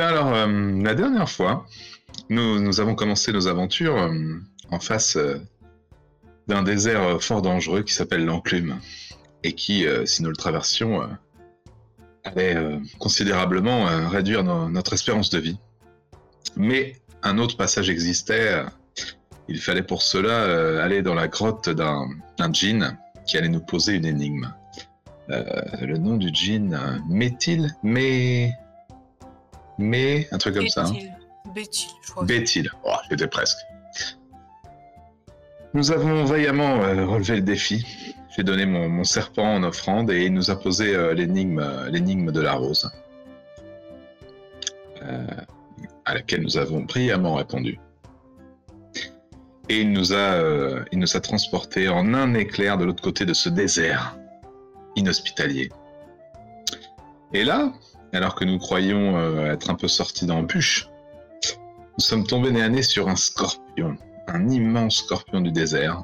Bien alors, euh, la dernière fois, nous, nous, avons commencé nos aventures euh, en face euh, d'un désert fort dangereux qui s'appelle l'Enclume, et qui, si nous le traversions, allait considérablement réduire notre espérance de vie. Mais un autre passage existait, il fallait pour cela aller dans la grotte d'un djinn qui allait nous poser une énigme. le nom du djinn, Métil, mais mais un truc comme ça. Hein. Béthil, je crois. Béthil, oh, j'étais presque. Nous avons vaillamment euh, relevé le défi. J'ai donné mon, serpent en offrande et il nous a posé euh, l'énigme, l'énigme de la rose, euh, à laquelle nous avons brillamment répondu. Et il nous a, il nous a transportés en un éclair de l'autre côté de ce désert inhospitalier. Et là, alors que nous croyions euh, être un peu sortis d'embûche, nous sommes tombés nez à nez sur un scorpion, un immense scorpion du désert.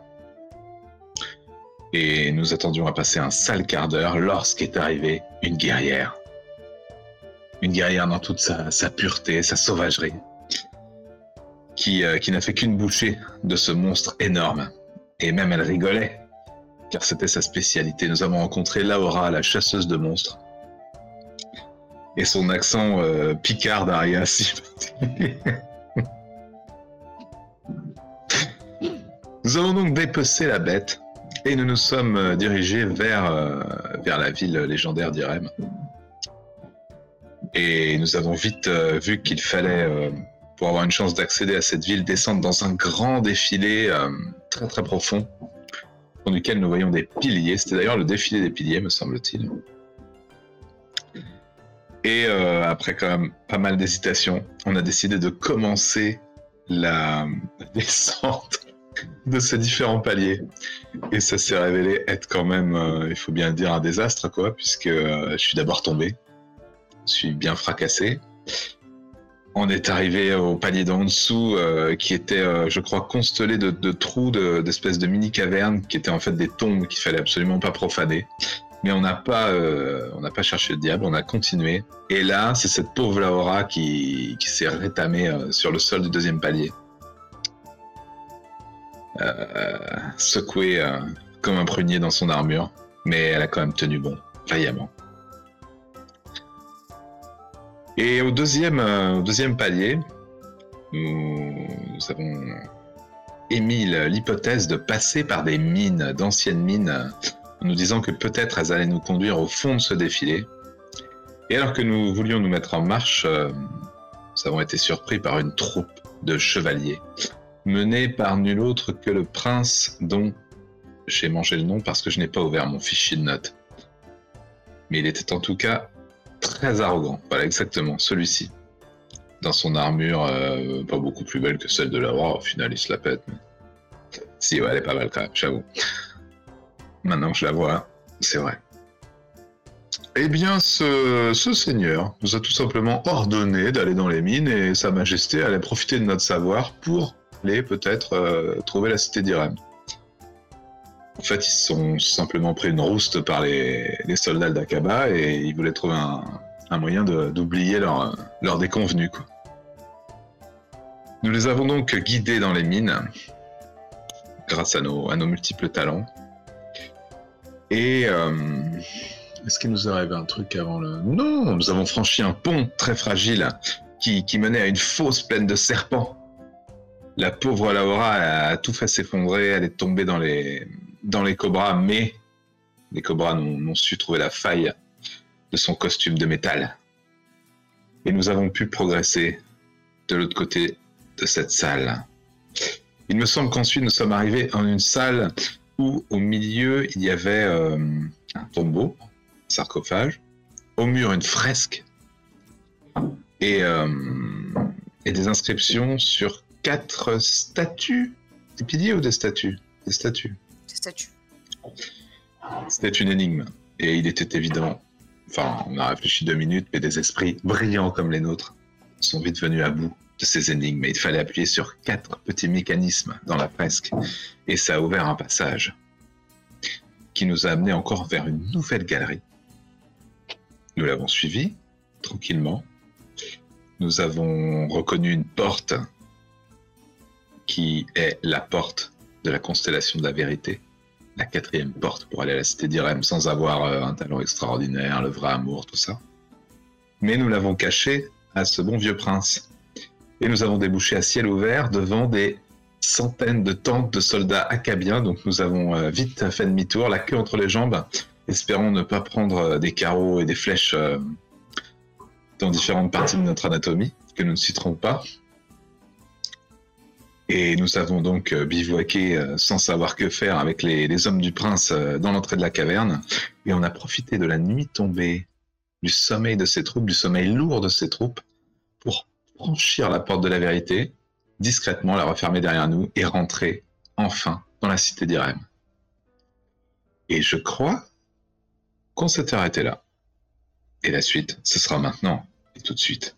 Et nous attendions à passer un sale quart d'heure lorsqu'est arrivée une guerrière. Une guerrière dans toute sa, pureté, sa sauvagerie, qui, euh, qui n'a fait qu'une bouchée de ce monstre énorme. Et même elle rigolait, car c'était sa spécialité. Nous avons rencontré Laura, la chasseuse de monstres, et son accent euh, picard d'Arias. nous avons donc dépecé la bête et nous nous sommes euh, dirigés vers, euh, vers la ville légendaire d'Irem. Et nous avons vite vu qu'il fallait, pour avoir une chance d'accéder à cette ville, descendre dans un grand défilé très très profond, dans lequel nous voyons des piliers. C'était d'ailleurs le défilé des piliers, me semble-t-il. Et euh, après quand même pas mal d'hésitation, on a décidé de commencer la descente de ces différents paliers. Et ça s'est révélé être quand même, euh, il faut bien dire, un désastre, quoi, puisque euh, je suis d'abord tombé, je suis bien fracassé. On est arrivé au palier d'en dessous, qui était, je crois, constellé de, trous, d'espèces de, de mini-cavernes, qui étaient en fait des tombes qu'il fallait absolument pas profaner. Mais on n'a pas, euh, on n'a pas cherché le diable, on a continué. Et là, c'est cette pauvre Laura qui, s'est rétamée euh, sur le sol du deuxième palier, euh, secouée comme un prunier dans son armure, mais elle a quand même tenu bon, vaillamment. Et au deuxième, palier, nous, avons émis l'hypothèse de passer par des mines, d'anciennes mines nous disant que peut-être elles allaient nous conduire au fond de ce défilé. Et alors que nous voulions nous mettre en marche, euh, nous avons été surpris par une troupe de chevaliers, menée par nul autre que le prince dont j'ai mangé le nom parce que je n'ai pas ouvert mon fichier de notes. Mais il était en tout cas très arrogant, voilà exactement, celui-ci. Dans son armure, euh, pas beaucoup plus belle que celle de la roi, au final il se la pète. Si, ouais, elle est pas mal quand même, j'avoue. Maintenant je la vois, c'est vrai. Eh bien, ce, seigneur nous a tout simplement ordonné d'aller dans les mines et Sa Majesté allait profiter de notre savoir pour aller peut-être euh, trouver la cité d'Irem. En fait, ils sont simplement pris une rouste par les, soldats d'Akaba et ils voulaient trouver un, moyen d'oublier leur, leur déconvenu. Nous les avons donc guidés dans les mines grâce à nos multiples talents. Et euh, est-ce qu'il nous arrive un truc avant le... Non, nous avons franchi un pont très fragile qui, menait à une fosse pleine de serpents. La pauvre Laura a, tout fait s'effondrer, elle est tombée dans les, dans les cobras, mais les cobras n'ont su trouver la faille de son costume de métal. Et nous avons pu progresser de l'autre côté de cette salle. Il me semble qu'ensuite nous sommes arrivés en une salle où au milieu il y avait euh, un tombeau, un sarcophage, au mur une fresque et, euh, et des inscriptions sur quatre statues. Des piliers ou des statues? Des statues. Des statues. C'était une énigme et il était évident. Enfin, on a réfléchi deux minutes, mais des esprits brillants comme les nôtres sont vite venus à bout de ces énigmes, il fallait appuyer sur quatre petits mécanismes dans la fresque, et ça a ouvert un passage qui nous a amené encore vers une nouvelle galerie. Nous l'avons suivi tranquillement, nous avons reconnu une porte qui est la porte de la constellation de la vérité, la quatrième porte pour aller à la cité d'Irem sans avoir euh, un talent extraordinaire, le vrai amour, tout ça. Mais nous l'avons caché à ce bon vieux prince. Et nous avons débouché à ciel ouvert devant des centaines de tentes de soldats accabiens, donc nous avons euh, vite fait demi-tour, la queue entre les jambes, espérant ne pas prendre euh, des carreaux et des flèches euh, dans différentes parties de notre anatomie, que nous ne citerons pas. Et nous avons donc bivouaqué sans savoir que faire avec les, les hommes du prince dans l'entrée de la caverne, et on a profité de la nuit tombée, du sommeil de ses troupes, du sommeil lourd de ses troupes, pour franchir la porte de la vérité, discrètement la refermer derrière nous et rentrer enfin dans la cité d'Irem. Et je crois qu'on s'est arrêté là. Et la suite, ce sera maintenant et tout de suite.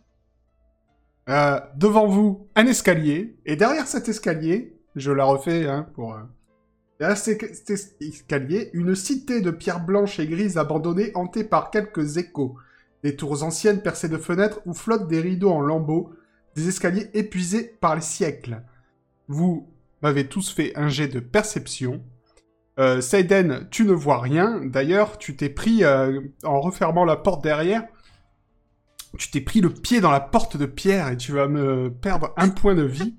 Euh, devant vous, un escalier, et derrière cet escalier, je la refais hein, pour... Euh, derrière cet escalier, une cité de pierres blanches et grises abandonnée hantée par quelques échos. Des tours anciennes percées de fenêtres où flottent des rideaux en lambeaux, des escaliers épuisés par les siècles. Vous m'avez tous fait un jet de perception. Euh, Seiden, tu ne vois rien. D'ailleurs, tu t'es pris, euh, en refermant la porte derrière, tu t'es pris le pied dans la porte de pierre et tu vas me perdre un point de vie.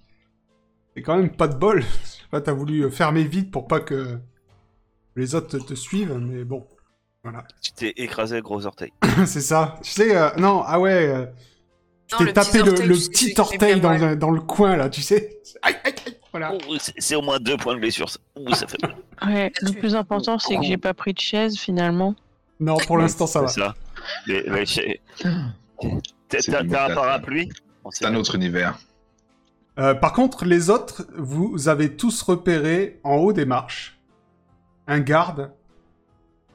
C'est quand même pas de bol. Je sais pas, t'as voulu fermer vite pour pas que les autres te suivent, mais bon. Voilà. Tu t'es écrasé le gros orteil. c'est ça. Tu sais, euh, non, ah ouais. Euh, tu t'es tapé le, petit orteil dans, le, dans le coin, là, tu sais. Aïe, aïe, aïe. Voilà. Oh, c'est au moins deux points de blessure. Ça, ça fait mal. Ouais, le plus important, c'est que j'ai pas pris de chaise finalement. Non, pour l'instant, ça va. C'est ça. T'as un parapluie C'est un autre univers. Euh, par contre, les autres, vous avez tous repéré en haut des marches un garde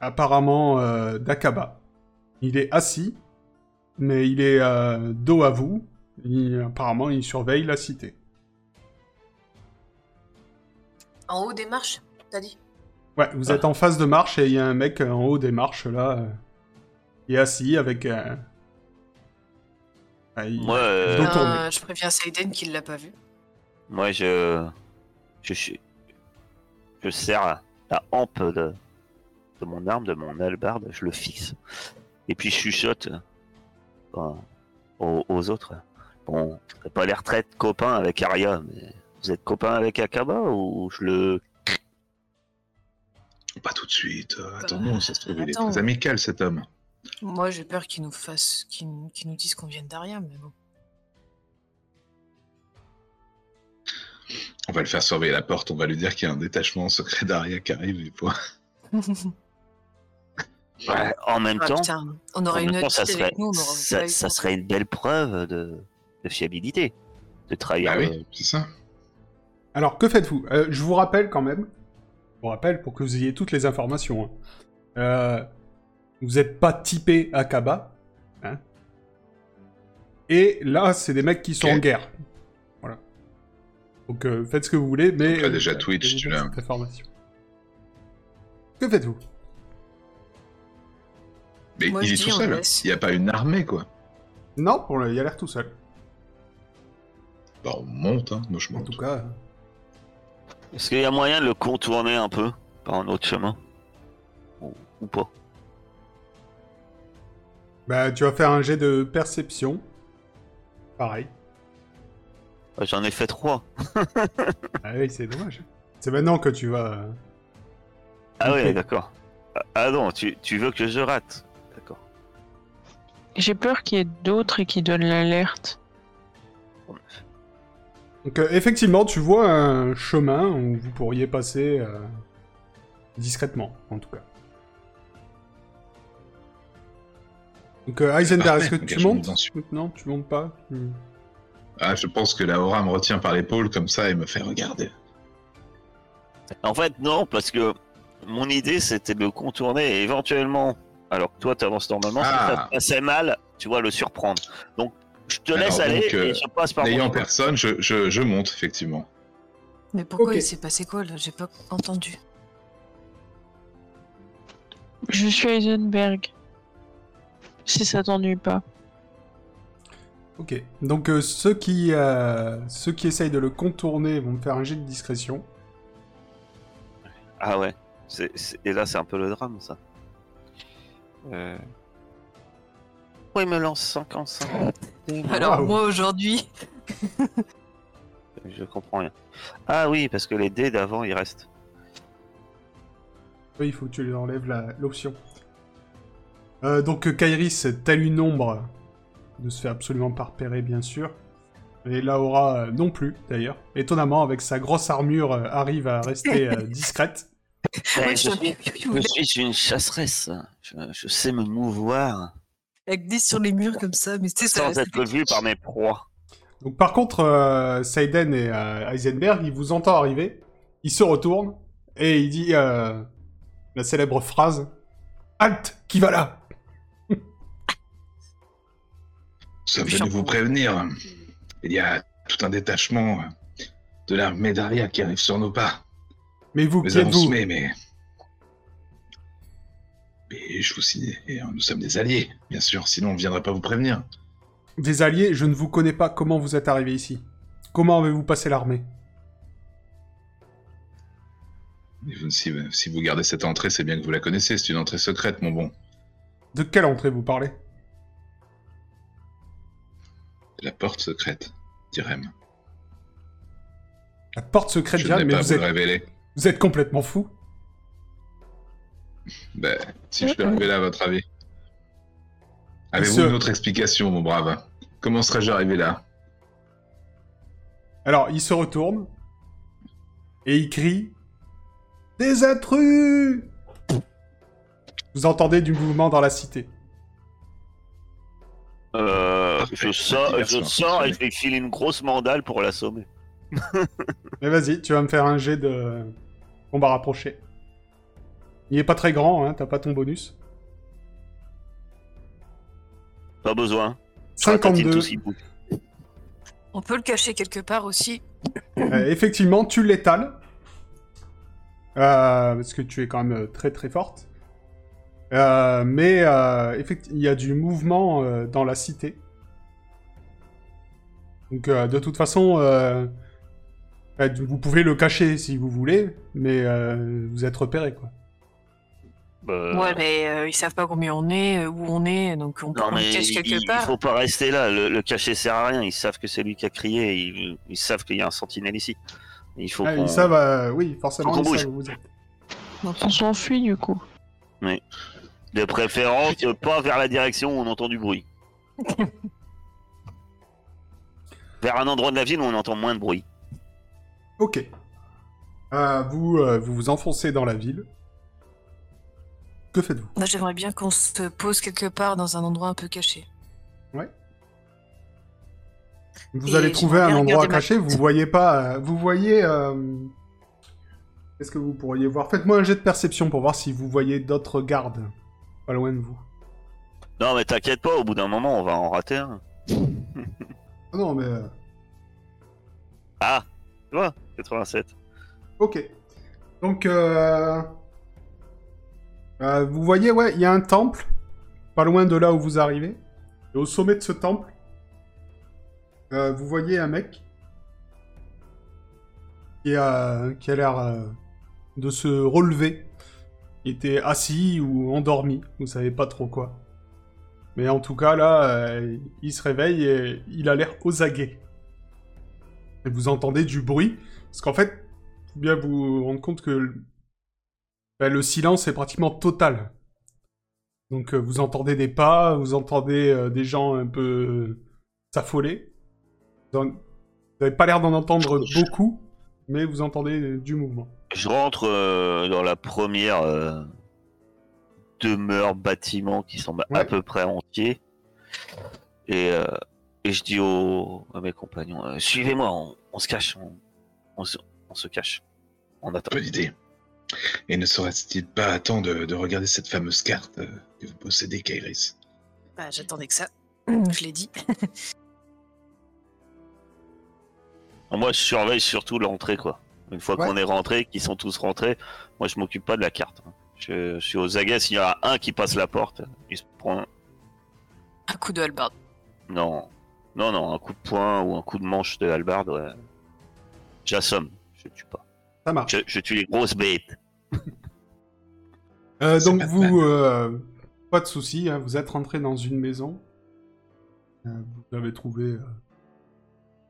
apparemment euh, d'Akaba. Il est assis, mais il est euh, dos à vous. apparemment, il surveille la cité. En haut des marches, t'as dit? Ouais, vous êtes en face de marche et il y a un mec en haut des marches là. Euh, il est assis avec. Euh, Moi, je préviens Saiden qu'il l'a pas vu. Moi, je. Je, je, je sers la hampe de, de mon arme, de mon albarde, je le fixe. Et puis je chuchote euh, aux, autres. Bon, j'ai pas l'air très copain avec Aria, mais vous êtes copain avec Akaba ou je le. Pas tout de suite. Euh, attendons, ça se trouve, il est très amical cet homme. Moi, j'ai peur qu'il nous fasse, qu'il nous dise qu'on vienne d'Aria, mais bon. On va le faire surveiller la porte, on va lui dire qu'il y a un détachement secret d'Aria qui arrive et point. en même ah, temps, on aurait une ça, serait, ça, serait une belle preuve de, fiabilité de travailler. Ah oui, c'est ça. Alors, que faites-vous? Euh, Je vous rappelle quand même, je vous rappelle pour que vous ayez toutes les informations. Hein. Euh, vous n'êtes pas typé Akaba. Hein Et là, c'est des mecs qui sont en guerre. Voilà. Donc, euh, faites ce que vous voulez, mais. Donc déjà Twitch, tu l'as. Que faites-vous? Mais il est tout seul. Il n'y a pas une armée, quoi. Non, pour il a l'air tout seul. Bah, on monte, hein. Moi, je monte. En tout cas. Est-ce qu'il y a moyen de le contourner un peu par un autre chemin? Ou, pas? Bah, tu vas faire un jet de perception. Pareil. Bah, j'en ai fait trois. ah oui, c'est dommage. C'est maintenant que tu vas. Ah oui, d'accord. Ah non, tu, tu veux que je rate j'ai peur qu'il y ait d'autres et qui donnent l'alerte. Donc euh, effectivement, tu vois un chemin où vous pourriez passer euh, discrètement, en tout cas. Donc euh, Heisenberg, est-ce que tu montes Non, tu montes pas? Ah, je pense que la aura me retient par l'épaule comme ça et me fait regarder. En fait, non, parce que mon idée c'était de contourner et éventuellement alors que toi, tu avances normalement, ah. ça assez mal, tu vois, le surprendre. Donc, je te laisse aller et je passe par N'ayant personne, je, je, monte, effectivement. Mais pourquoi il s'est passé quoi, là? J'ai pas entendu. Je suis Heisenberg. Si ça t'ennuie pas. Ok. Donc euh, ceux qui euh, ceux qui essayent de le contourner vont me faire un jet de discrétion. Ah ouais. C'est- c'est- Et là, c'est un peu le drame, ça. Euh... Pourquoi il me lance 55 Alors, moi aujourd'hui, Je comprends rien. Ah oui, parce que les dés d'avant, ils restent. Oui, il faut que tu lui enlèves la- l'option. Euh, donc Kairis, telle une ombre, ne se fait absolument pas repérer, bien sûr. Et Laura euh, non plus, d'ailleurs. Étonnamment, avec sa grosse armure, euh, arrive à rester euh, discrète. Je, je- suis, je suis une chasseresse. Je, je sais me mouvoir avec des sur les murs comme ça, mais c'est ça. sans être vu par mes proies. Donc par contre, euh, Seiden et euh, Heisenberg, il vous entend arriver, il se retourne, et il dit euh, la célèbre phrase « Halte, qui va là? Nous sommes venus vous prévenir. Il y a tout un détachement de l'armée d'Aria qui arrive sur nos pas. ?» Mais vous, qui êtes-vous semé, mais... Mais je vous euh, nous sommes des alliés, bien sûr, sinon on ne viendrait pas vous prévenir. Des alliés, je ne vous connais pas, comment vous êtes arrivé ici? Comment avez-vous passé l'armée? Si, si vous gardez cette entrée, c'est bien que vous la connaissez, c'est une entrée secrète, mon bon. De quelle entrée vous parlez? La porte secrète, dit Rem. La porte secrète, Je n'ai mais pas vous vous êtes, le révéler. Vous êtes complètement fou. Ben, si je peux arriver là, à votre avis. Avez-vous ce- une autre explication, mon brave? Comment serais-je arrivé là? Alors, il se retourne, et il crie « Des intrus !» Vous entendez du mouvement dans la cité. Euh, je sors, je sors et je vais filer une grosse mandale pour l'assommer. Mais vas-y, tu vas me faire un jet de combat rapproché. Il est pas très grand, hein, t'as pas ton bonus. Pas besoin. Je ratatine 52. tout ce qui bouge. On peut le cacher quelque part aussi. Euh, effectivement, tu l'étales. Euh, parce que tu es quand même euh, très très forte. Euh, mais euh, effect- il y a du mouvement euh, dans la cité. Donc euh, de toute façon, vous pouvez le cacher si vous voulez, mais euh, vous êtes repéré quoi. Bah, Ouais, mais euh, ils savent pas combien on est, euh, où on est, donc on, Non on le cache il, quelque il part. faut pas rester là. Le, le cacher sert à rien. Ils savent que c'est lui qui a crié. Ils, ils savent qu'il y a un sentinelle ici. Il faut Ah, ils savent, euh, oui, forcément, ils savent bouge. où vous êtes. Donc, On s'enfuit du coup. De préférence, pas vers la direction où on entend du bruit. vers un endroit de la ville où on entend moins de bruit. Ok. Euh, vous, euh, vous vous enfoncez dans la ville. Que faites-vous? Moi, j'aimerais bien qu'on se pose quelque part dans un endroit un peu caché. Vous Et allez trouver j'aimerais un bien endroit regarder ma caché, vous voyez pas... euh, vous voyez... euh, Qu'est-ce que vous pourriez voir? Faites-moi un jet de perception pour voir si vous voyez d'autres gardes pas loin de vous. Non mais t'inquiète pas, au bout d'un moment on va en rater un. Ah non, mais... euh, Ah, vois, 87. Ok. Donc, euh... euh, vous voyez, ouais, il y a un temple, pas loin de là où vous arrivez. Et au sommet de ce temple, euh, vous voyez un mec qui a, qui a l'air de se relever. Il était assis ou endormi, vous savez pas trop quoi. Mais en tout cas, là, il se réveille et il a l'air aguets. Et vous entendez du bruit, parce qu'en fait, faut bien vous rendre compte que le, ben, le silence est pratiquement total. Donc euh, vous entendez des pas, vous entendez euh, des gens un peu euh, s'affoler. Vous n'avez pas l'air d'en entendre beaucoup, mais vous entendez du mouvement. Je rentre dans la première demeure bâtiment qui semble à peu près entier. Et, euh, et je dis aux, à mes compagnons, euh, suivez-moi, on, on se cache, on, on se, on se cache. On attend. Bonne idée. Et ne serait-il pas temps de, de regarder cette fameuse carte euh, que vous possédez, Kairis? Bah, j'attendais que ça. Je l'ai dit. Moi je surveille surtout l'entrée quoi. Une fois Ouais. qu'on est rentré, qu'ils sont tous rentrés, moi je m'occupe pas de la carte. Je, je suis aux aguets, s'il y en a un qui passe la porte, il se prend... Un coup de hallebarde. Non. Non, non, un coup de poing ou un coup de manche de hallebarde, ouais. J'assomme, je tue pas. Ça marche. Je, je tue les grosses bêtes. Euh, donc vous, euh, pas de souci, hein, vous êtes rentré dans une maison. Euh, vous avez trouvé euh,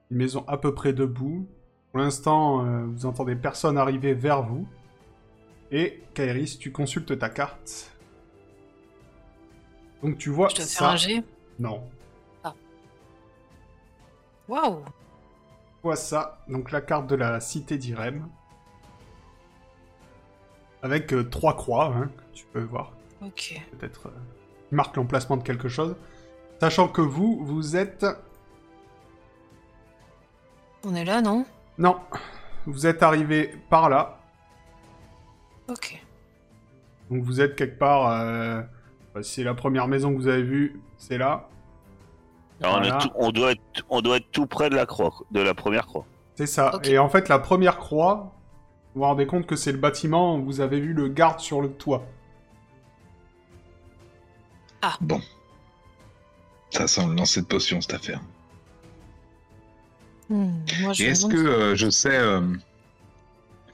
une maison à peu près debout. Pour l'instant, euh, vous entendez personne arriver vers vous. Et Kairis, tu consultes ta carte. Donc tu vois Je dois ça. faire un jet. Non. Waouh vois ça? Donc la carte de la cité d'Irem. Avec euh, trois croix, hein, tu peux voir. Ok. peut-être euh, marque l'emplacement de quelque chose. Sachant que vous, vous êtes... On est là, non? Non, vous êtes arrivé par là. Ok. Donc vous êtes quelque part... euh, si c'est la première maison que vous avez vue, c'est là. Alors, on, est Voilà. tout- on doit être, on doit être tout près de la croix, de la première croix. C'est ça. Et en fait, la première croix, vous vous rendez compte que c'est le bâtiment où vous avez vu le garde sur le toit. Ça sent le lancer de potion, cette affaire. Hmm, est-ce que euh, je sais euh,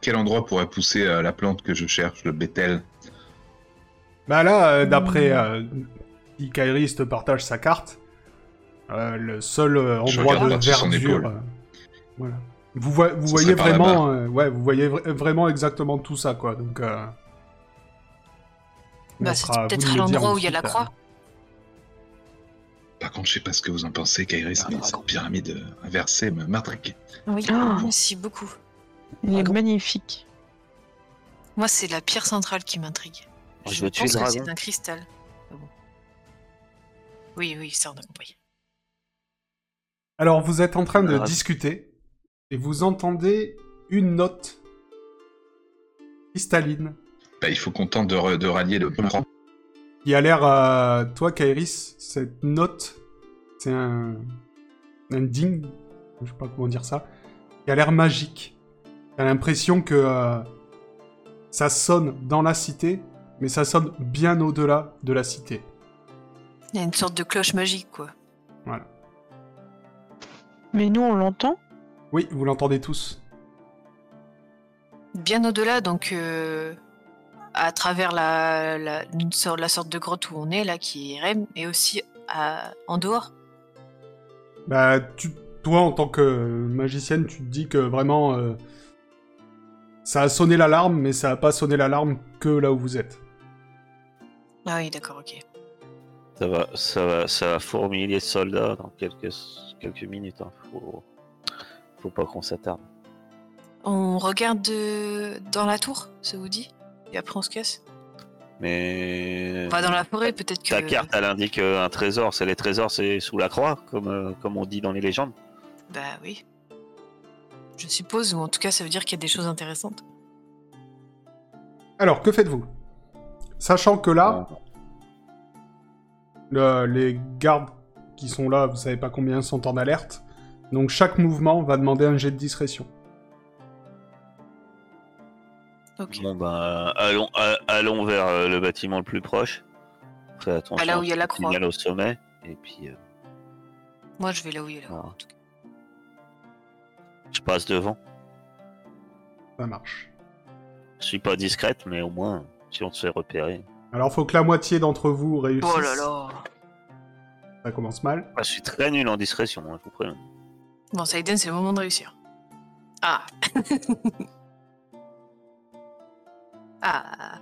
quel endroit pourrait pousser euh, la plante que je cherche, le bétel? Bah là, euh, d'après si Kairis te partage sa carte, euh, le seul euh, endroit de son verdure... euh, voilà. Vous, voyez vraiment, euh, ouais, vous voyez vra- vraiment exactement tout ça, quoi. Donc, euh, Bah, c'est peut-être à l'endroit où il y a la croix. Par contre, je sais pas ce que vous en pensez, Kairis, mais cette pyramide inversée me m'intrigue. Oui, Ah. merci beaucoup. Il est magnifique. Moi, c'est la pierre centrale qui m'intrigue. Je Je veux tuer pense le que dragon. c'est un cristal. Ah. Oui, oui, ça on a compris. Alors, vous êtes en train de discuter et vous entendez une note cristalline Bah, il faut qu'on tente de, de rallier le rang. qui a l'air, euh, toi, Kairis, cette note, c'est un, un ding, je sais pas comment dire ça, qui a l'air magique. T'as l'impression que euh, ça sonne dans la cité, mais ça sonne bien au-delà de la cité. Il y a une sorte de cloche magique, quoi. Voilà. Mais nous, on l'entend Oui, vous l'entendez tous. Bien au-delà, donc euh, à travers la, la, une sorte, la sorte de grotte où on est, là, qui est Rem, et aussi à- en dehors. Bah, tu, toi, en tant que magicienne, tu te dis que vraiment, euh, ça a sonné l'alarme, mais ça a pas sonné l'alarme que là où vous êtes. Ah oui, d'accord, ok. Ça va, ça va, ça va fourmiller les soldats dans quelques, quelques minutes. Hein. Faut, faut pas qu'on s'attarde. On regarde de- dans la tour, ça vous dit? Et après on se casse? Mais Pas dans la forêt, peut-être que. ta carte, elle indique euh, un trésor. C'est les trésors, c'est sous la croix, comme, euh, comme on dit dans les légendes. Bah oui. Je suppose, ou en tout cas, ça veut dire qu'il y a des choses intéressantes. Alors, que faites-vous? Sachant que là, le- les gardes qui sont là, vous savez pas combien sont en alerte, donc chaque mouvement va demander un jet de discrétion. Ok. Bon ben, allons, a- allons vers euh, le bâtiment le plus proche. Fais attention. Ah, là où il y a la à croix. signal au sommet. Et puis, euh, Moi, je vais là où il est là. Voilà. en tout cas. je passe devant. Ça marche. Je suis pas discrète, mais au moins, si on se fait repérer. Alors, faut que la moitié d'entre vous réussisse. Oh là là. Ça commence mal. Ah, je suis très nul en discrétion, hein, je vous préviens. Bon, Saiden, c'est le moment de réussir. Ah. ah.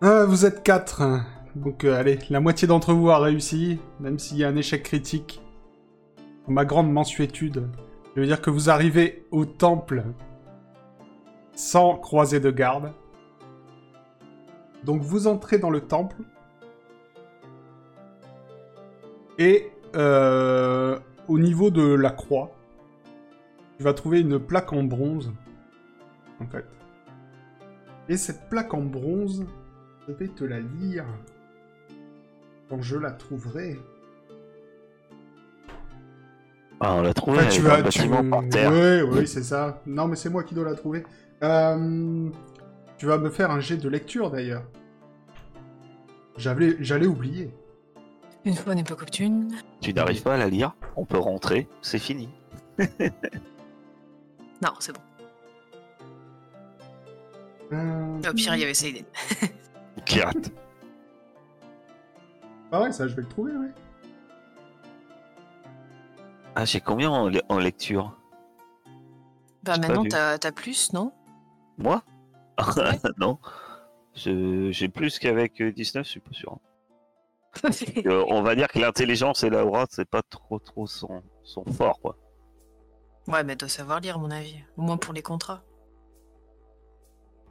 Ah, vous êtes quatre. hein. Donc, euh, allez, la moitié d'entre vous a réussi, même s'il y a un échec critique. Pour ma grande mensuétude, je veux dire que vous arrivez au temple sans croiser de garde. Donc, vous entrez dans le temple. Et euh, au niveau de la croix, tu vas trouver une plaque en bronze, en fait. Et cette plaque en bronze, je vais te la lire quand je la trouverai. Ah, on l'a trouvé, Enfin, tu vas, tu... par terre. Oui, oui, c'est ça. Non, mais c'est moi qui dois la trouver. Euh, Tu vas me faire un jet de lecture d'ailleurs. J'avais, j'allais oublier. Une fois n'est pas coutume. Tu n'arrives pas à la lire, on peut rentrer, c'est fini. Non, c'est bon. Euh, Au pire, il y avait Seiden. Pirate. Ah ouais, ça, je vais le trouver, ouais. Ah, j'ai combien en, le- en lecture? Bah maintenant, t'as plus, non? Moi? Ouais. Non. J'ai plus qu'avec euh, 19, je suis pas sûr. Euh, on va dire que l'intelligence et l'aura, c'est pas trop trop son, son fort, quoi. Ouais, mais elle doit savoir lire, à mon avis. Au moins pour les contrats.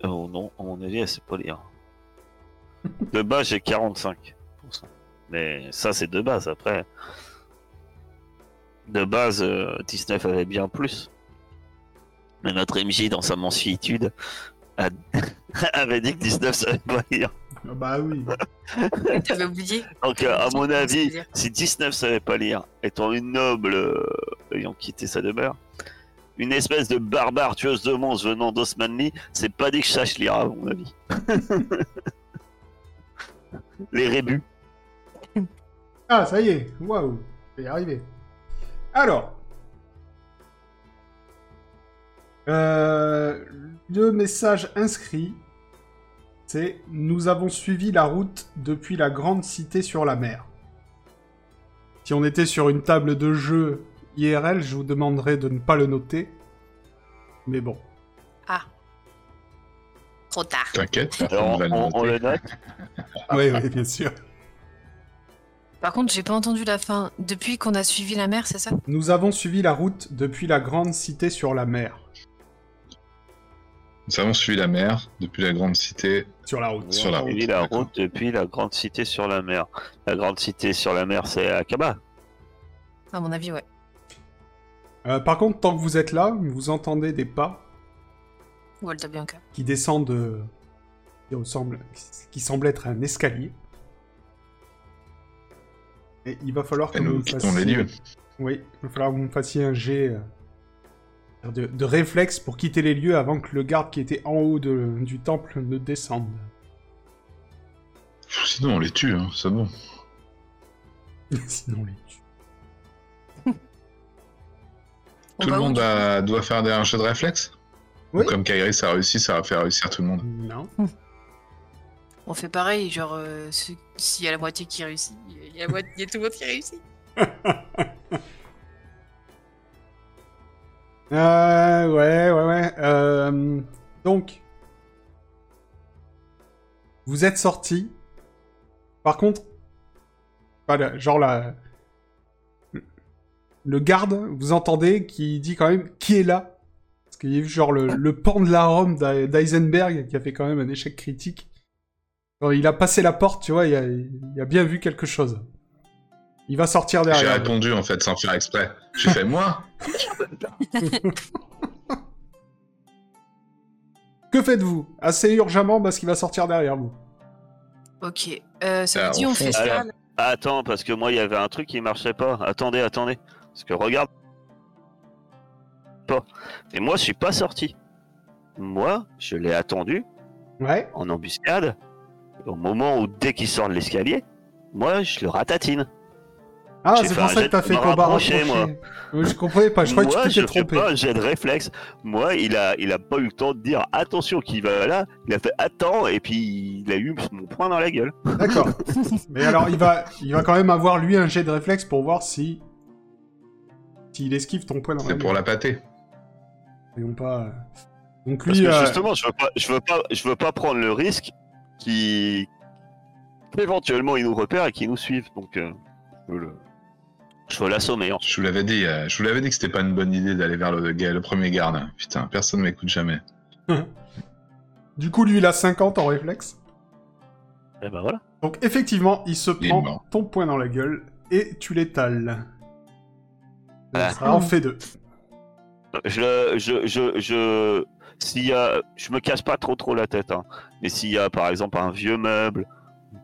Oh non, à mon avis, elle sait pas lire. De base, j'ai 45%. Mais ça, c'est de base. Après, de base, euh, 19 avait bien plus. Mais notre MJ, dans sa mansuétude, a- avait dit que 19 savait pas lire. Ah bah oui. T'avais oublié Donc, euh, à mon avis, si 19 savait pas lire, étant une noble euh, ayant quitté sa demeure, une espèce de barbare tueuse de monstres venant d'Osmanli, c'est pas dit que je sache lire, à mon avis. Les rébus. Ah, ça y est. Waouh. Y arriver. Alors. Euh, le message inscrit, c'est « Nous avons suivi la route depuis la grande cité sur la mer. » Si on était sur une table de jeu IRL, je vous demanderais de ne pas le noter. Mais bon. Ah. Trop tard. T'inquiète, va on, on le note. Oui, oui, bien sûr. Par contre, j'ai pas entendu la fin. Depuis qu'on a suivi la mer, c'est ça? Nous avons suivi la route depuis la grande cité sur la mer. Nous avons suivi la mer depuis la grande cité. Sur la route. Sur la route, suivi la route depuis la grande cité sur la mer. La grande cité sur la mer, c'est Akaba. À mon avis, ouais. Euh, par contre, tant que vous êtes là, vous entendez des pas Bianca. qui descendent de... qui ressemble- qui semble être un escalier. Et il va falloir que Et nous vous fassiez... les lieux. Oui, il va falloir que vous me fassiez un jet euh, de, de réflexe pour quitter les lieux avant que le garde qui était en haut de- du temple ne descende. Sinon, on les tue, hein, c'est bon. Sinon, on les tue. Tout le va où, monde a- doit faire des- un jeu de réflexe? Oui. Ou Comme Kairis a réussi, ça va faire réussir tout le monde. Non. On fait pareil, genre, euh, s'il y a la moitié qui réussit, il y a, la moitié- il y a tout le monde qui réussit. Euh, ouais, ouais, ouais. Euh, donc, vous êtes sorti. Par contre, genre la, le garde, vous entendez, qui dit quand même qui est là? Parce qu'il y a eu genre le, le pan de la Rome d'E- d'Eisenberg qui a fait quand même un échec critique. Il a passé la porte, tu vois, il a bien vu quelque chose. Il va sortir J'ai derrière. répondu en fait sans faire exprès. J'ai fait moi Que faites-vous? Assez urgemment parce qu'il va sortir derrière vous. Ok. Euh, ça vous dit, on on fait ça Attends, parce que moi, il y avait un truc qui marchait pas. Attendez, attendez. Parce que regarde. Pas. Et moi, je suis pas sorti. Moi, je l'ai attendu Ouais. en embuscade. Au moment où, dès qu'il sort de l'escalier, moi, je le ratatine. Ah, J'ai c'est pour ça que t'as fait combat rapproché. Oui, je comprenais pas, je croyais moi, que tu je t'étais fais trompé. pas un jet de réflexe. Moi, il a, il a pas eu le temps de dire attention qui va là. Il a fait attends et puis il a eu mon poing dans la gueule. D'accord. Mais alors, il va, il va quand même avoir lui un jet de réflexe pour voir si. S'il esquive ton poing dans la C'est pour la pâter. Voyons pas. euh. Donc Parce lui, que euh, justement, je veux pas, je veux pas, je veux pas prendre le risque qui éventuellement il nous repère et qu'il nous suive. Donc, euh, je veux le, je veux l'assommer. Je vous l'avais dit, euh, je vous l'avais dit que c'était pas une bonne idée d'aller vers le, premier garde. Putain, personne m'écoute jamais. du coup, lui, il a 50 en réflexe. Et ben voilà. Donc effectivement, il se Il prend ton poing dans la gueule et tu l'étales. Ah. Ça sera en fait deux. Je, le- je, je, je, s'il y a, je me casse pas trop trop la tête. Hein. Mais s'il y a par exemple un vieux meuble,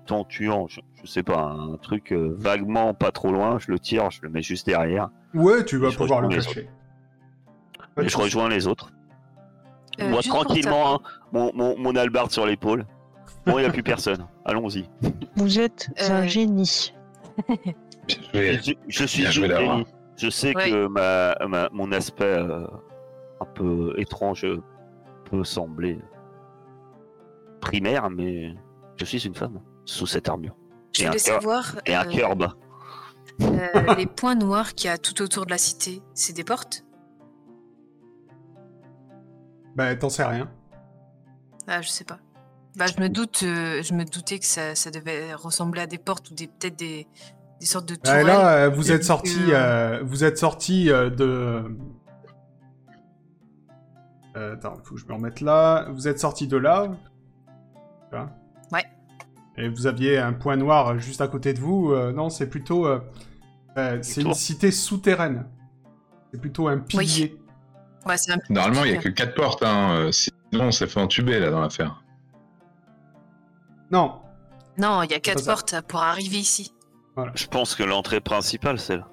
tenture, je, je sais pas, un truc euh, vaguement pas trop loin, je le tire, je le mets juste derrière Ouais, tu vas pouvoir le cacher. Et je rejoins les autres. Euh, Moi tranquillement, hein, mon, mon, mon albarde sur l'épaule. Bon, il n'y a plus personne. Allons-y. Vous êtes Euh, un génie. Bien joué. Je, je suis Laura. génie. Je sais Ouais. que ma, ma- mon aspect euh, un peu étrange peut sembler primaire, mais je suis une femme sous cette armure. Je voulais cœur- savoir Et un euh, cœur bas. euh, les points noirs qu'il y a tout autour de la cité, c'est des portes Bah, t'en sais rien. Ah, je sais pas. Bah, je me doute, euh, je me doutais que ça, ça devait ressembler à des portes ou des peut-être des, des sortes de Ouais, tourelles. là, euh, vous êtes sorti, vous êtes sorti euh, de. Euh, attends, faut que je me remette là. Vous êtes sorti de là. Là. Et vous aviez un point noir juste à côté de vous. euh, non, c'est plutôt. euh, euh, c'est une cité souterraine. C'est plutôt un pilier. ouais, c'est un peu Normalement, il n'y a que compliqué. 4 portes. Hein. Sinon, on s'est fait entuber là dans l'affaire. Non. Non, il y a pas quatre ça. portes pour arriver ici. Je pense que l'entrée principale, c'est là.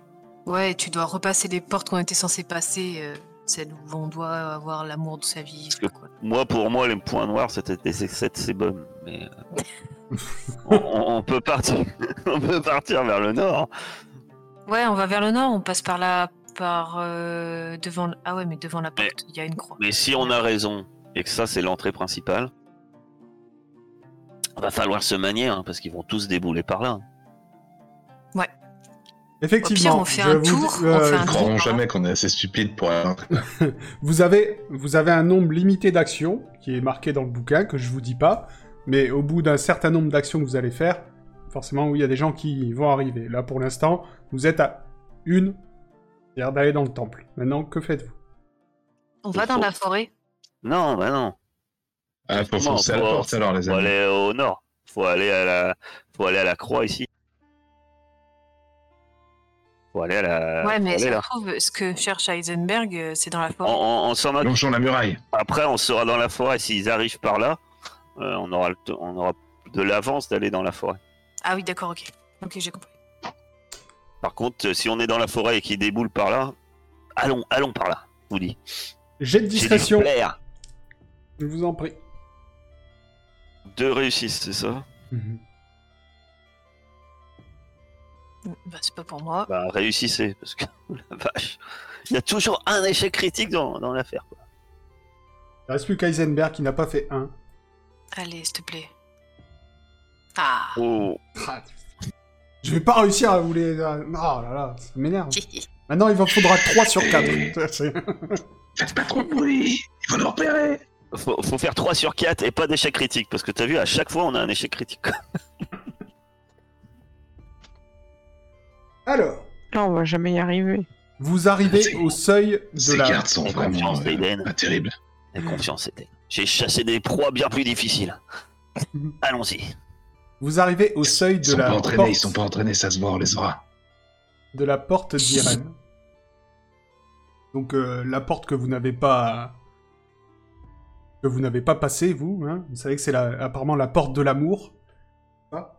Ouais, tu dois repasser les portes qu'on était censé passer, euh, celles où on doit avoir l'amour de sa vie. quoi. Moi, pour moi, les points noirs, c'était des excès de sébum. Mais on, peut partir, on peut partir vers le nord. Ouais, on va vers le nord, on passe par là, par euh, devant. Ah ouais, mais devant la porte, il y a une croix. Mais si on a raison et que ça, c'est l'entrée principale, va falloir se manier, hein, parce qu'ils vont tous débouler par là. Effectivement. on fait un tour, dis- on euh, fait un tour. jamais qu'on est assez stupide pour. Vous avez, vous avez un nombre limité d'actions qui est marqué dans le bouquin que je vous dis pas, mais au bout d'un certain nombre d'actions que vous allez faire, forcément, oui, il y a des gens qui vont arriver. Là, pour l'instant, vous êtes à une, c'est-à-dire d'aller dans le temple. Maintenant, que faites-vous? On va dans la forêt. Non, bah non. Ah, faut foncer à la faut- porte alors, les Faut amis. aller au nord. Faut aller à la, faut aller à la croix ici. Faut aller à la. ouais, mais faut ça là. trouve, ce que cherche Heisenberg, euh, c'est dans la On, forêt. on- on s'en occupe. Longeons la muraille. Après, on sera dans la forêt. S'ils arrivent par là, on aura, le on aura de l'avance d'aller dans la forêt. Ah oui, d'accord, ok. Ok, j'ai compris. Par contre, euh, si on est dans la forêt et qu'ils déboulent par là, allons, allons par là. Je vous dis. De J'ai du discrétion, je vous en prie. Deux réussissent, c'est ça? Mhm. Bah, c'est pas pour moi. Bah, réussissez, parce que la vache. Il y a toujours un échec critique dans, dans l'affaire. quoi. Il reste plus qu'Eisenberg qui n'a pas fait un. Allez, s'il te plaît. Ah Oh, Ah, Je vais pas réussir à vous les... Ah là là, ça m'énerve. Maintenant, il va faudra 3 sur 4. Faites pas trop de bruit. Il faut nous repérer. faut, faut faire 3 sur 4 et pas d'échec critique, parce que t'as vu, à chaque fois, on a un échec critique. Alors, Là, on va jamais y arriver. vous arrivez au seuil de Ces la... cartes sont vraiment euh, pas terribles. La confiance, c'était. J'ai chassé des proies bien plus difficiles. Allons-y. Vous arrivez au Ils seuil de sont la pas entraînés, porte ils sont pas entraînés, ça se voit, on les aura. de la porte d'Irène. Donc euh, la porte que vous n'avez pas que vous n'avez pas passée, vous. Hein vous savez que c'est la- apparemment la porte de l'amour. Ah.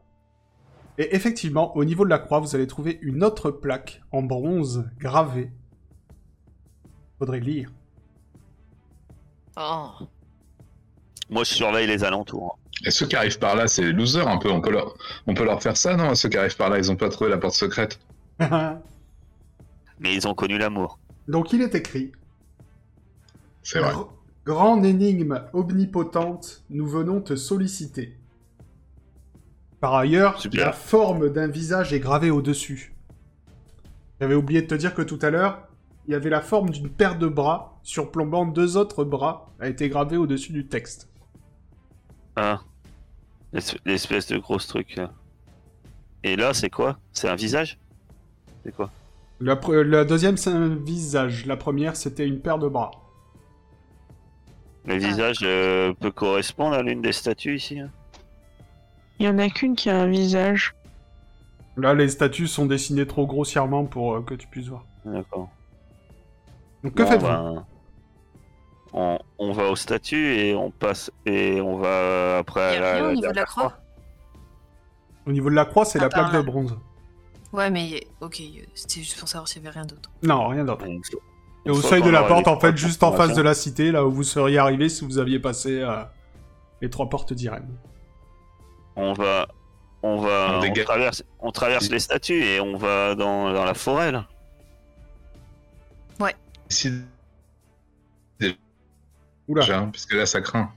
Et effectivement, au niveau de la croix, vous allez trouver une autre plaque en bronze gravée. Faudrait lire. Oh. Moi, je surveille les alentours. Et ceux qui arrivent par là, c'est les losers un peu. On peut, leur... on peut leur faire ça, non Ceux qui arrivent par là, ils ont pas trouvé la porte secrète. Mais ils ont connu l'amour. Donc il est écrit C'est vrai. Gr- Grande énigme omnipotente, nous venons te solliciter. Par ailleurs, Super. la forme d'un visage est gravée au-dessus. J'avais oublié de te dire que tout à l'heure, il y avait la forme d'une paire de bras surplombant deux autres bras a été gravée au-dessus du texte. Ah. L'es- L'espèce de gros truc. là. Et là, c'est quoi? C'est un visage? C'est quoi? La, deuxième, c'est un visage. La première, c'était une paire de bras. Le visage euh, peut correspondre à l'une des statues ici hein? Il y en a qu'une qui a un visage. Là, les statues sont dessinées trop grossièrement pour euh, que tu puisses voir. D'accord. Donc, que Bon, faites-vous? ben, on, on va aux statues et on passe et on va après Il y a rien au niveau de la croix Au niveau de la croix, c'est Ah, la par plaque là. de bronze. Ouais, mais ok, c'était juste pour savoir s'il y avait rien d'autre. Non, rien d'autre. Et au seuil de la porte, en fait, juste en face de la cité, là où vous seriez arrivé si vous aviez passé euh, les trois portes d'Irène. On va, on va, On traverse, on traverse les statues et on va dans, dans la forêt là. Ici, Oula. déjà, hein, parce que là, ça craint.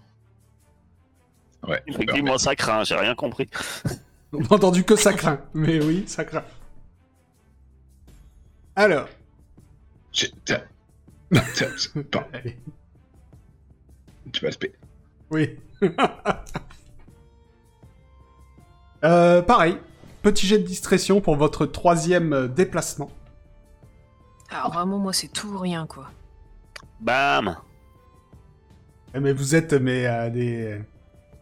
Ouais. Effectivement, ça craint, j'ai rien compris. On n'a entendu que ça craint. Mais oui, ça craint. Alors. J'ai-. Tu vas. Oui. Euh, pareil. Petit jet de discrétion pour votre troisième euh, déplacement. Alors vraiment, moi, c'est tout ou rien, quoi. Bam Mais vous êtes mais euh, des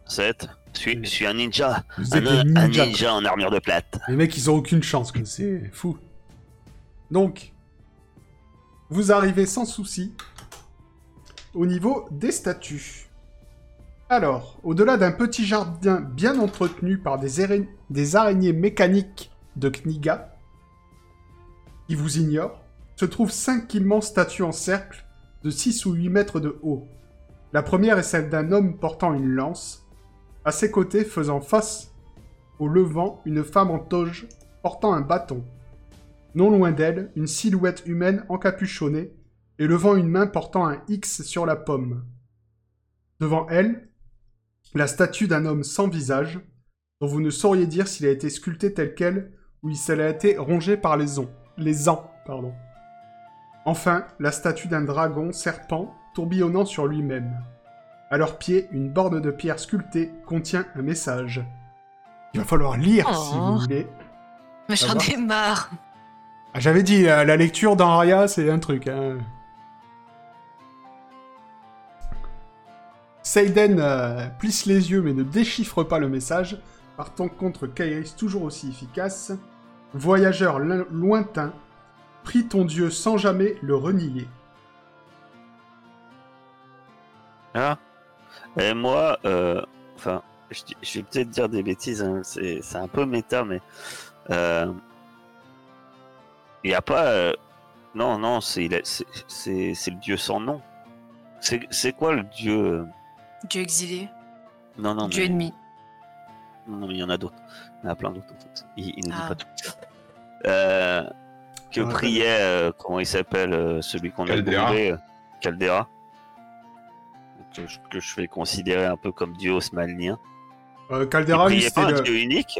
7. Je suis, je suis un ninja. vous Un, êtes des un ninjas. ninja en armure de plate. Les mecs, ils ont aucune chance. C'est fou. Donc, vous arrivez sans souci au niveau des statues. Alors, au-delà d'un petit jardin bien entretenu par des, ara- des araignées mécaniques de Kniga, qui vous ignorent, se trouvent cinq immenses statues en cercle de 6 ou 8 mètres de haut. La première est celle d'un homme portant une lance. À ses côtés, faisant face au levant, une femme en toge portant un bâton. Non loin d'elle, une silhouette humaine encapuchonnée et levant une main portant un X sur la pomme. Devant elle, la statue d'un homme sans visage, dont vous ne sauriez dire s'il a été sculpté tel quel ou s'il a été rongé par les ons. Les ans, pardon. Enfin, la statue d'un dragon serpent tourbillonnant sur lui-même. À leurs pieds, une borne de pierre sculptée contient un message. Il va falloir lire si Oh. vous voulez. Mais j'en ai marre. Ah, J'avais dit, la, la lecture dans Aria, c'est un truc. Hein. Seiden euh, plisse les yeux mais ne déchiffre pas le message, partant contre Kairis toujours aussi efficace. Voyageur lo- lointain, prie ton dieu sans jamais le renier. Ah. Et moi, euh, enfin, je, vais peut-être dire des bêtises, hein, c'est c'est un peu méta, mais euh, il n'y a pas. euh, non, non, c'est il a- c'est- c'est c'est le dieu sans nom. C'est c'est quoi le dieu euh, Dieu exilé, Non, non, Dieu mais, ennemi. non, mais il y en a d'autres. Il y en a plein d'autres en fait. Il, il ne dit Ah. pas tout. Euh, que priait, euh, comment il s'appelle, euh, celui qu'on a Caldera. brûlé, euh, Caldera. Que je, que je vais considérer un peu comme dieu osmanien. Euh, Il Caldera, priait pas c'était un le... dieu unique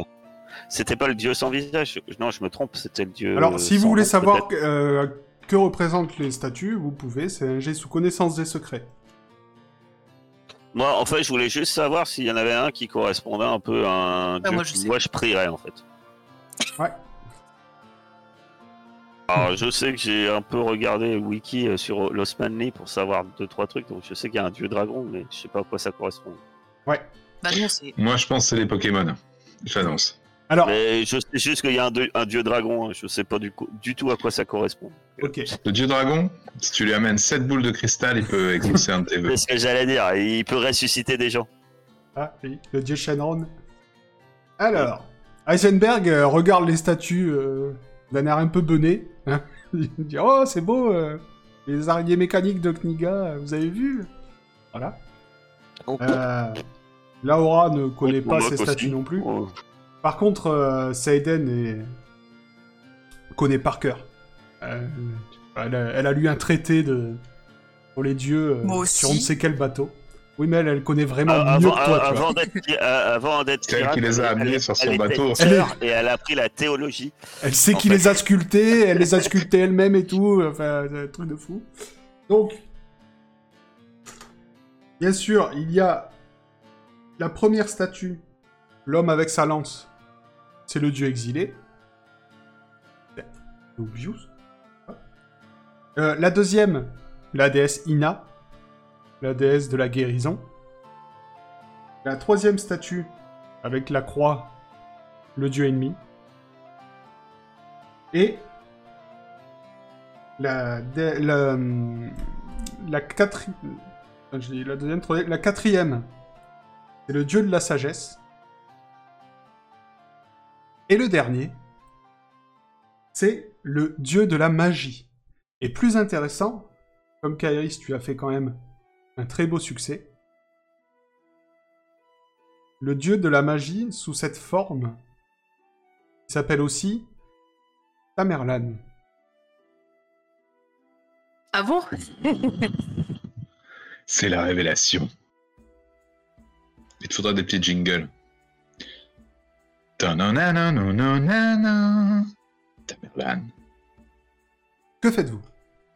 C'était pas le dieu sans visage Non, je me trompe, c'était le dieu. Alors, si sans vous voulez nom, savoir euh, que représentent les statues, vous pouvez, c'est un jet sous connaissance des secrets. Moi, en fait, je voulais juste savoir s'il y en avait un qui correspondait un peu à un dieu moi, je moi je prierais en fait. Ouais. Alors, je sais que j'ai un peu regardé le wiki euh, sur l'Osmanli pour savoir deux trois trucs, donc je sais qu'il y a un dieu dragon, mais je sais pas à quoi ça correspond. Bah non, c'est. Moi, je pense que c'est les Pokémon. J'annonce. Alors, Mais je sais juste qu'il y a un, dieu- un dieu dragon, hein, je sais pas du, tout à quoi ça correspond. ok. Le dieu dragon, si tu lui amènes 7 boules de cristal, il peut exaucer un de tes vœux. C'est ce que j'allais dire, il peut ressusciter des gens. Ah, oui, le dieu Shenron. Alors, Heisenberg euh, regarde les statues euh, d'un air un peu bené. Hein il dit Oh, c'est beau, euh, les araignées mécaniques de Kniga, euh, vous avez vu? Voilà. Euh, Laura ne connaît pas aussi. statues non plus. Oh. Par contre, euh, Seiden est... connaît par cœur. Euh, elle, a, elle a lu un traité de... pour les dieux euh, sur on ne sait quel bateau. Oui, mais elle, elle connaît vraiment Ah, mieux avant, que toi, tu vois. avant d'être euh, avant d'être C'est elle pirate, qui les a amenés elle- sur son elle était bateau. et elle a appris la théologie. Elle sait qui fait. les a sculptés, elle les a sculptés elle-même et tout, enfin, c'est un truc de fou. Donc, bien sûr, il y a la première statue, l'homme avec sa lance, c'est le dieu exilé. C'est obvious. Euh, la deuxième, la déesse Ina, la déesse de la guérison. La troisième statue, avec la croix, le dieu ennemi. Et la, la, hum, la, euh, la quatrième, c'est le dieu de la sagesse. Et le dernier, c'est le dieu de la magie. Et plus intéressant, comme Kairis, tu as fait quand même un très beau succès. Le dieu de la magie, sous cette forme, s'appelle aussi Tamerlan. Ah bon? C'est la révélation. Il te faudra des petits jingles. Tamerlan. Que faites-vous?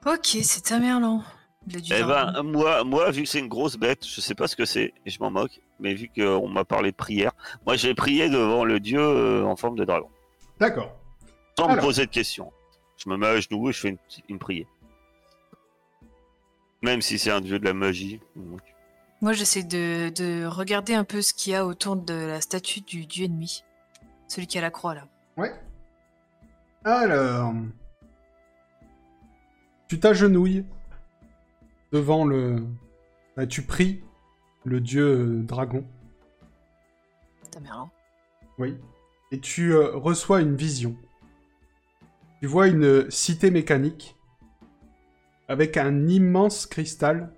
Ok, c'est Tamerlan. Eh ben, moi, moi, vu que c'est une grosse bête, je sais pas ce que c'est, et je m'en moque, mais vu qu'on m'a parlé de prière, moi j'ai prié devant le dieu euh, en forme de dragon. D'accord. Sans me poser de questions. Je me mets à genoux et je fais une, prière. Même si c'est un dieu de la magie. donc. Moi, j'essaie de, de regarder un peu ce qu'il y a autour de la statue du dieu ennemi. Celui qui a la croix, là. Ouais. Alors. Tu t'agenouilles devant le. bah, tu pries le dieu euh, dragon. Tamerlan. Oui. Et tu euh, reçois une vision. Tu vois une cité mécanique avec un immense cristal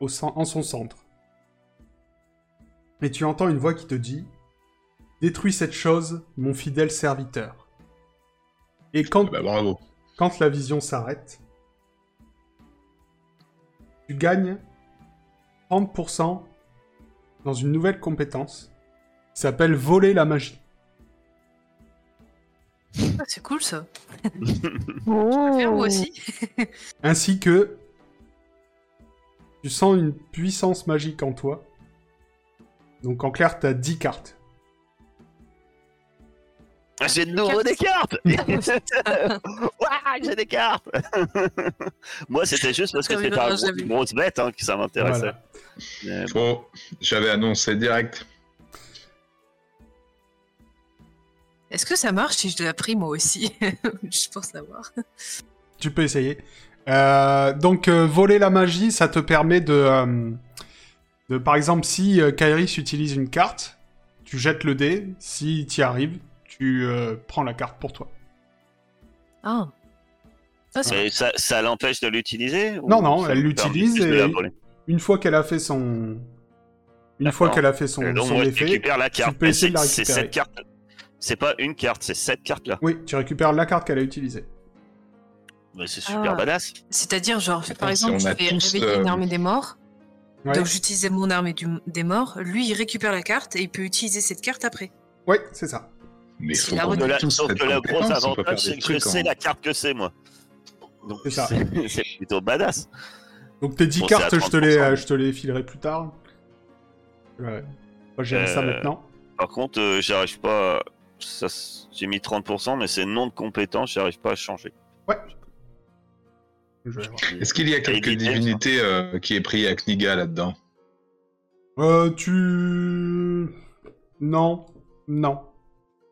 au en son centre. Et tu entends une voix qui te dit Détruis cette chose, mon fidèle serviteur. Et quand, Bah bravo. quand la vision s'arrête, tu gagnes 30% dans une nouvelle compétence qui s'appelle Voler la magie. Ah, c'est cool, ça. Oh. Faire moi aussi. ainsi que tu sens une puissance magique en toi. Donc en clair, t'as 10 cartes. J'ai de nouveau des cartes Ouah, J'ai des cartes Moi, c'était juste parce que c'était un gros- une grosse bête hein, que ça m'intéressait. Voilà. Mais Oh, j'avais annoncé direct. Est-ce que ça marche si je la prie moi aussi? Je pense savoir. Tu peux essayer. Euh, donc euh, voler la magie, ça te permet de, euh, de par exemple, si euh, Kairis utilise une carte, tu jettes le dé. Si tu y arrives, tu euh, prends la carte pour toi. Ah. Ah, Mais ça, ça l'empêche de l'utiliser Non, non, elle l'utilise et- Une fois qu'elle a fait son, une fois qu'elle a fait son, Donc son moi, je effet, récupère la carte. peux Mais essayer de la récupérer. cette carte. C'est pas une carte, c'est cette carte-là. oui, tu récupères la carte qu'elle a utilisée. Mais c'est super Ah. badass. C'est-à-dire, genre, Attends, par si exemple, on je vais tous, réveiller euh, une armée des morts. Ouais. Donc j'utilisais mon armée du- des morts. Lui, il récupère la carte et il peut utiliser cette carte après. Ouais, c'est ça. Mais ait Que la- sauf que le gros avantage, c'est que je sais en- la carte que c'est, moi. Donc C'est ça. c'est c'est plutôt badass. Donc tes 10 Bon, c'est cartes, je te, les, 30%. euh, je te les filerai plus tard. Ouais. Moi, gérer ça Euh, maintenant. Par contre, euh, j'arrive pas. ça J'ai mis 30%, mais c'est non de compétence, j'arrive pas à changer. Ouais. Est-ce qu'il y a quelques divinités euh, qui est pris à Kniga là-dedans? Euh, tu... Non. Non.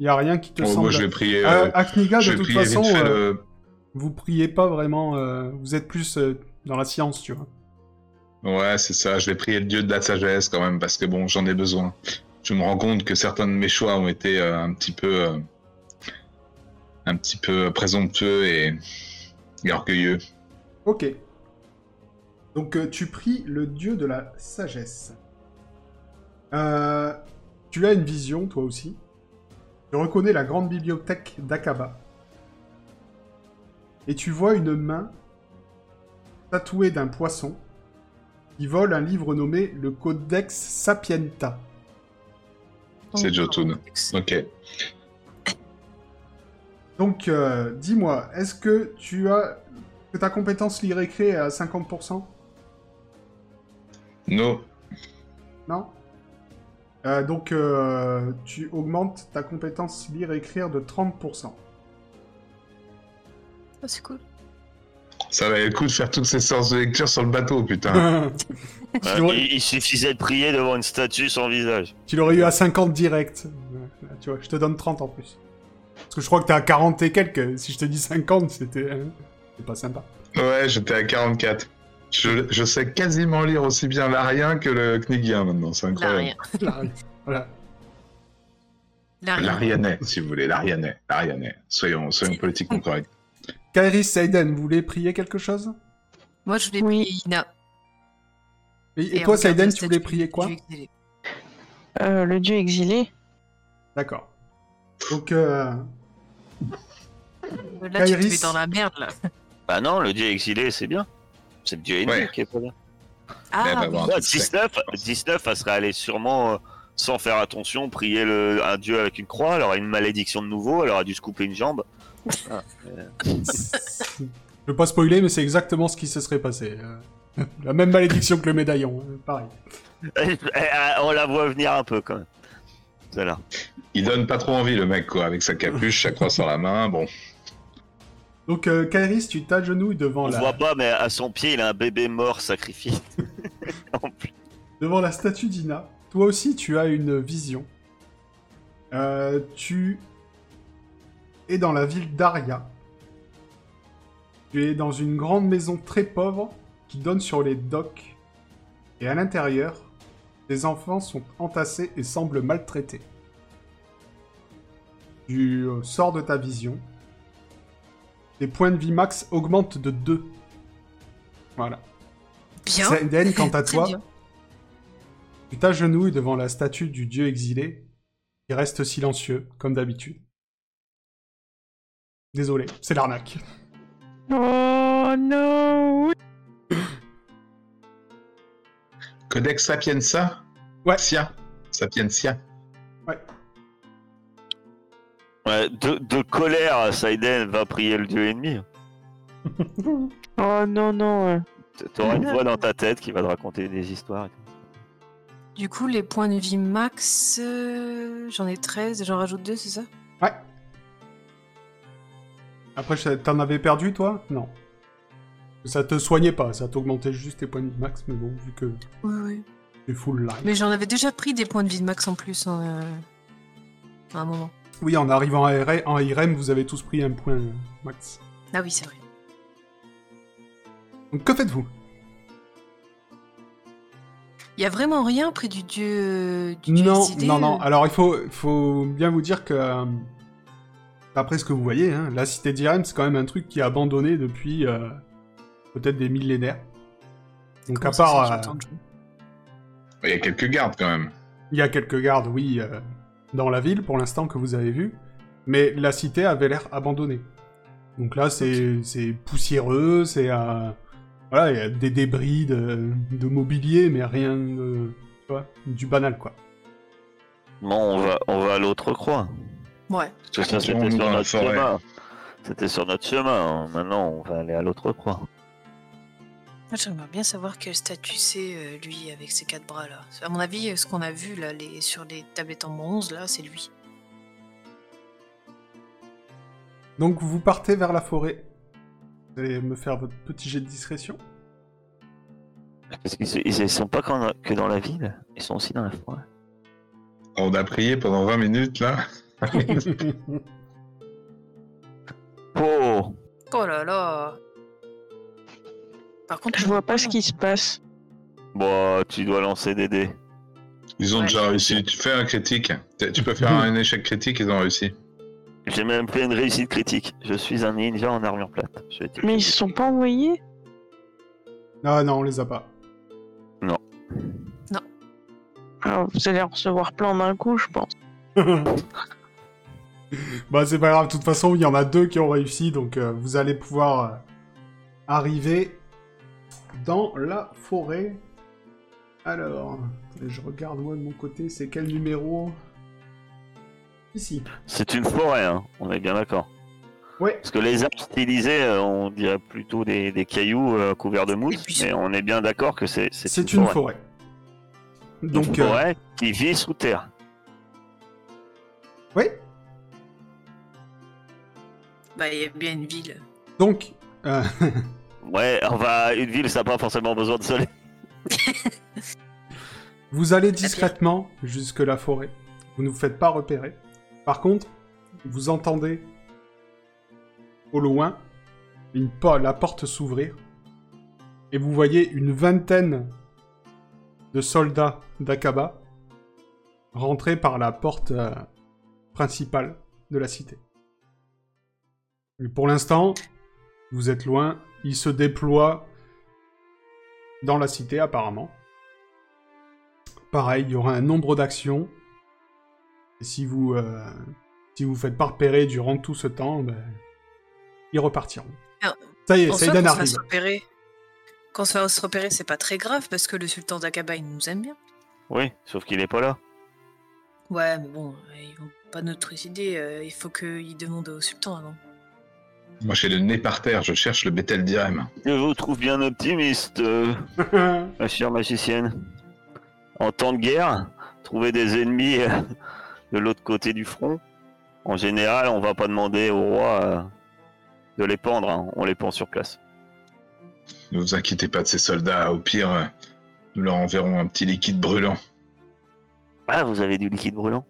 Il y a rien qui te Oh, semble... Moi, je vais prier. Euh, euh, à Kniga, je de toute façon, euh, le- vous priez pas vraiment... euh, vous êtes plus euh, dans la science, tu vois. Ouais, c'est ça. Je vais prier le dieu de la sagesse quand même parce que bon, j'en ai besoin. Je me rends compte que certains de mes choix ont été un petit peu, un petit peu présomptueux et, et orgueilleux. Ok. Donc tu pries le dieu de la sagesse. Tu as une vision, toi aussi? Tu reconnais la grande bibliothèque d'Akaba. Et tu vois une main tatouée d'un poisson qui vole un livre nommé le Codex Sapienta. C'est Jotun. Ok. Donc, euh, dis-moi, est-ce que tu as que ta compétence lire-écrire est à 50% No. Non? Euh, Donc, euh, tu augmentes ta compétence lire-écrire de 30%. Ah, c'est cool. Ça valait le coup de faire toutes ces séances de lecture sur le bateau, putain. tu Ouais, l'aurais il, il suffisait de prier devant une statue sans visage. tu l'aurais eu à 50 direct. Ouais, Tu vois, je te donne 30 en plus. Parce que je crois que t'es à 40 et quelques. Si je te dis 50, c'était... hein, C'est pas sympa. Ouais, j'étais à 44. Je, je sais quasiment lire aussi bien l'arien que le knigien maintenant, c'est incroyable. L'arien. Là, voilà. L'arianais, si vous voulez, l'arianais. L'arianais. Soyons, soyons politiquement corrects. Kairis Seiden, vous voulez prier quelque chose? Moi, je voulais Oui. prier Ina. Et, et et toi, Seiden, tu voulais prier quoi? dieu exilé. Euh, le dieu exilé. D'accord. Donc, euh, Là, tu te Kairis. mets dans la merde, là. Bah non, le dieu exilé, c'est bien. C'est le dieu ennemi Ouais. qui est pas bien. Ah, bah, oui. bon. Ouais, tout ça. 19, 19, elle serait allée sûrement, euh, sans faire attention, prier le, un dieu avec une croix. Elle aurait une malédiction de nouveau, elle aurait dû se couper une jambe. Ah, euh, Je veux pas spoiler, mais c'est exactement ce qui se serait passé. Euh, La même malédiction que le médaillon, euh, pareil. on la voit venir un peu quand même. Celle-là. Il donne pas trop envie, le mec, quoi, avec sa capuche, sa croix sur la main. Bon, Donc, euh, Kairis, tu t'agenouilles devant On la... voit pas, mais à son pied, il a un bébé mort sacrifié. En plus. devant la statue d'Ina. Toi aussi, tu as une vision. Euh, tu es dans la ville d'Aria. Tu es dans une grande maison très pauvre qui donne sur les docks. Et à l'intérieur, des enfants sont entassés et semblent maltraités. Tu euh, sors de ta vision. Tes points de vie max augmentent de 2. Voilà. Bien. Saiden, quant à toi, bien. tu t'agenouilles devant la statue du dieu exilé, qui reste silencieux, comme d'habitude. Désolé, c'est l'arnaque. Oh non Codex Sapienza? Ouais. Sia Sapientia Ouais, de, de colère, Saiden va prier le dieu ennemi. Oh non, non. T'auras une voix dans ta tête qui va te raconter des histoires. et. Du coup, les points de vie max, euh, j'en ai 13, j'en rajoute 2, c'est ça? Ouais. Après, t'en avais perdu, toi? Non. Ça te soignait pas, ça t'augmentait juste tes points de vie max, mais bon, vu que Oui, oui. t'es full life. Mais j'en avais déjà pris des points de vie de max en plus hein, euh, à un moment. Oui, en arrivant à IRM, en IRM, vous avez tous pris un point max. Ah oui, c'est vrai. Donc, que faites-vous? Il y a vraiment rien près du dieu, du dieu Non, non, non. euh, Alors, il faut, faut bien vous dire que, euh, après ce que vous voyez, hein, la cité d'Irem, c'est quand même un truc qui est abandonné depuis euh, peut-être des millénaires. Donc, comment à part, euh, Il y a quelques gardes, quand même. il y a quelques gardes, oui, euh, dans la ville pour l'instant que vous avez vu, mais la cité avait l'air abandonnée. Donc là, c'est poussiéreux, c'est euh, voilà, il y a des débris de, de mobilier, mais rien de, tu vois, du banal quoi. Bon, on va, on va à l'autre croix. Ouais. Parce que ça, c'était sur notre chemin. C'était sur notre chemin. Maintenant, on va aller à l'autre croix. Moi, J'aimerais bien savoir quel statut c'est, euh, lui, avec ses quatre bras là. À mon avis, ce qu'on a vu là, les, sur les tablettes en bronze, là, c'est lui. Donc vous partez vers la forêt. Vous allez me faire votre petit jet de discrétion. Parce qu'ils ils sont pas qu'en- que dans la ville, ils sont aussi dans la forêt. On a prié pendant 20 minutes, là. Oh Oh là là Par contre, Je vois pas ce qui se passe. Bon, tu dois lancer des dés. Ils ont Ouais. déjà réussi. Tu fais un critique. Tu tu peux faire un échec critique, ils ont réussi. J'ai même fait une réussite critique. Je suis un ninja en armure plate. Mais ils se sont pas envoyés? Ah non, on les a pas. Ah, Vous allez en recevoir plein d'un coup, je pense. bah c'est pas grave, de toute façon il y en a deux qui ont réussi, donc euh, vous allez pouvoir euh, arriver dans la forêt. Alors, je regarde moi de mon côté, c'est quel numéro? Ici. C'est une forêt, hein. on est bien d'accord. Ouais. Parce que les arbres stylisés, euh, on dirait plutôt des, des cailloux euh, couverts de mousse, puis, mais on est bien d'accord que c'est C'est une forêt. Une Donc, euh, forêt qui vit sous terre. oui. bah, il y a bien une ville. Donc, euh, Ouais, va une ville, ça n'a pas forcément besoin de soleil. vous allez discrètement jusque la forêt. Vous ne vous faites pas repérer. Par contre, vous entendez au loin une la porte s'ouvrir et vous voyez une vingtaine de soldats d'Akaba rentrer par la porte euh, principale de la cité. Pour l'instant, vous êtes loin, ils se déploient dans la cité apparemment. Pareil, il y aura un nombre d'actions. Et si vous, euh, si vous ne faites pas repérer durant tout ce temps, ben, ils repartiront. Ça y est, Saïdan qu'on se fasse arrive. repérer, qu'on se fasse repérer, c'est pas très grave parce que le sultan d'Aqaba, il nous aime bien. Oui, sauf qu'il est pas là. Ouais, mais bon, ils vont pas nous trucider. euh, il faut qu'ils demandent au sultan avant. Moi, j'ai le nez par terre, je cherche le Bethel d'Irem. Je vous trouve bien optimiste, euh, ma chère magicienne. En temps de guerre, trouver des ennemis euh, de l'autre côté du front, en général, on va pas demander au roi euh, de les pendre, hein, on les pend sur place. Ne vous inquiétez pas de ces soldats, au pire, nous leur enverrons un petit liquide brûlant. Ah, vous avez du liquide brûlant?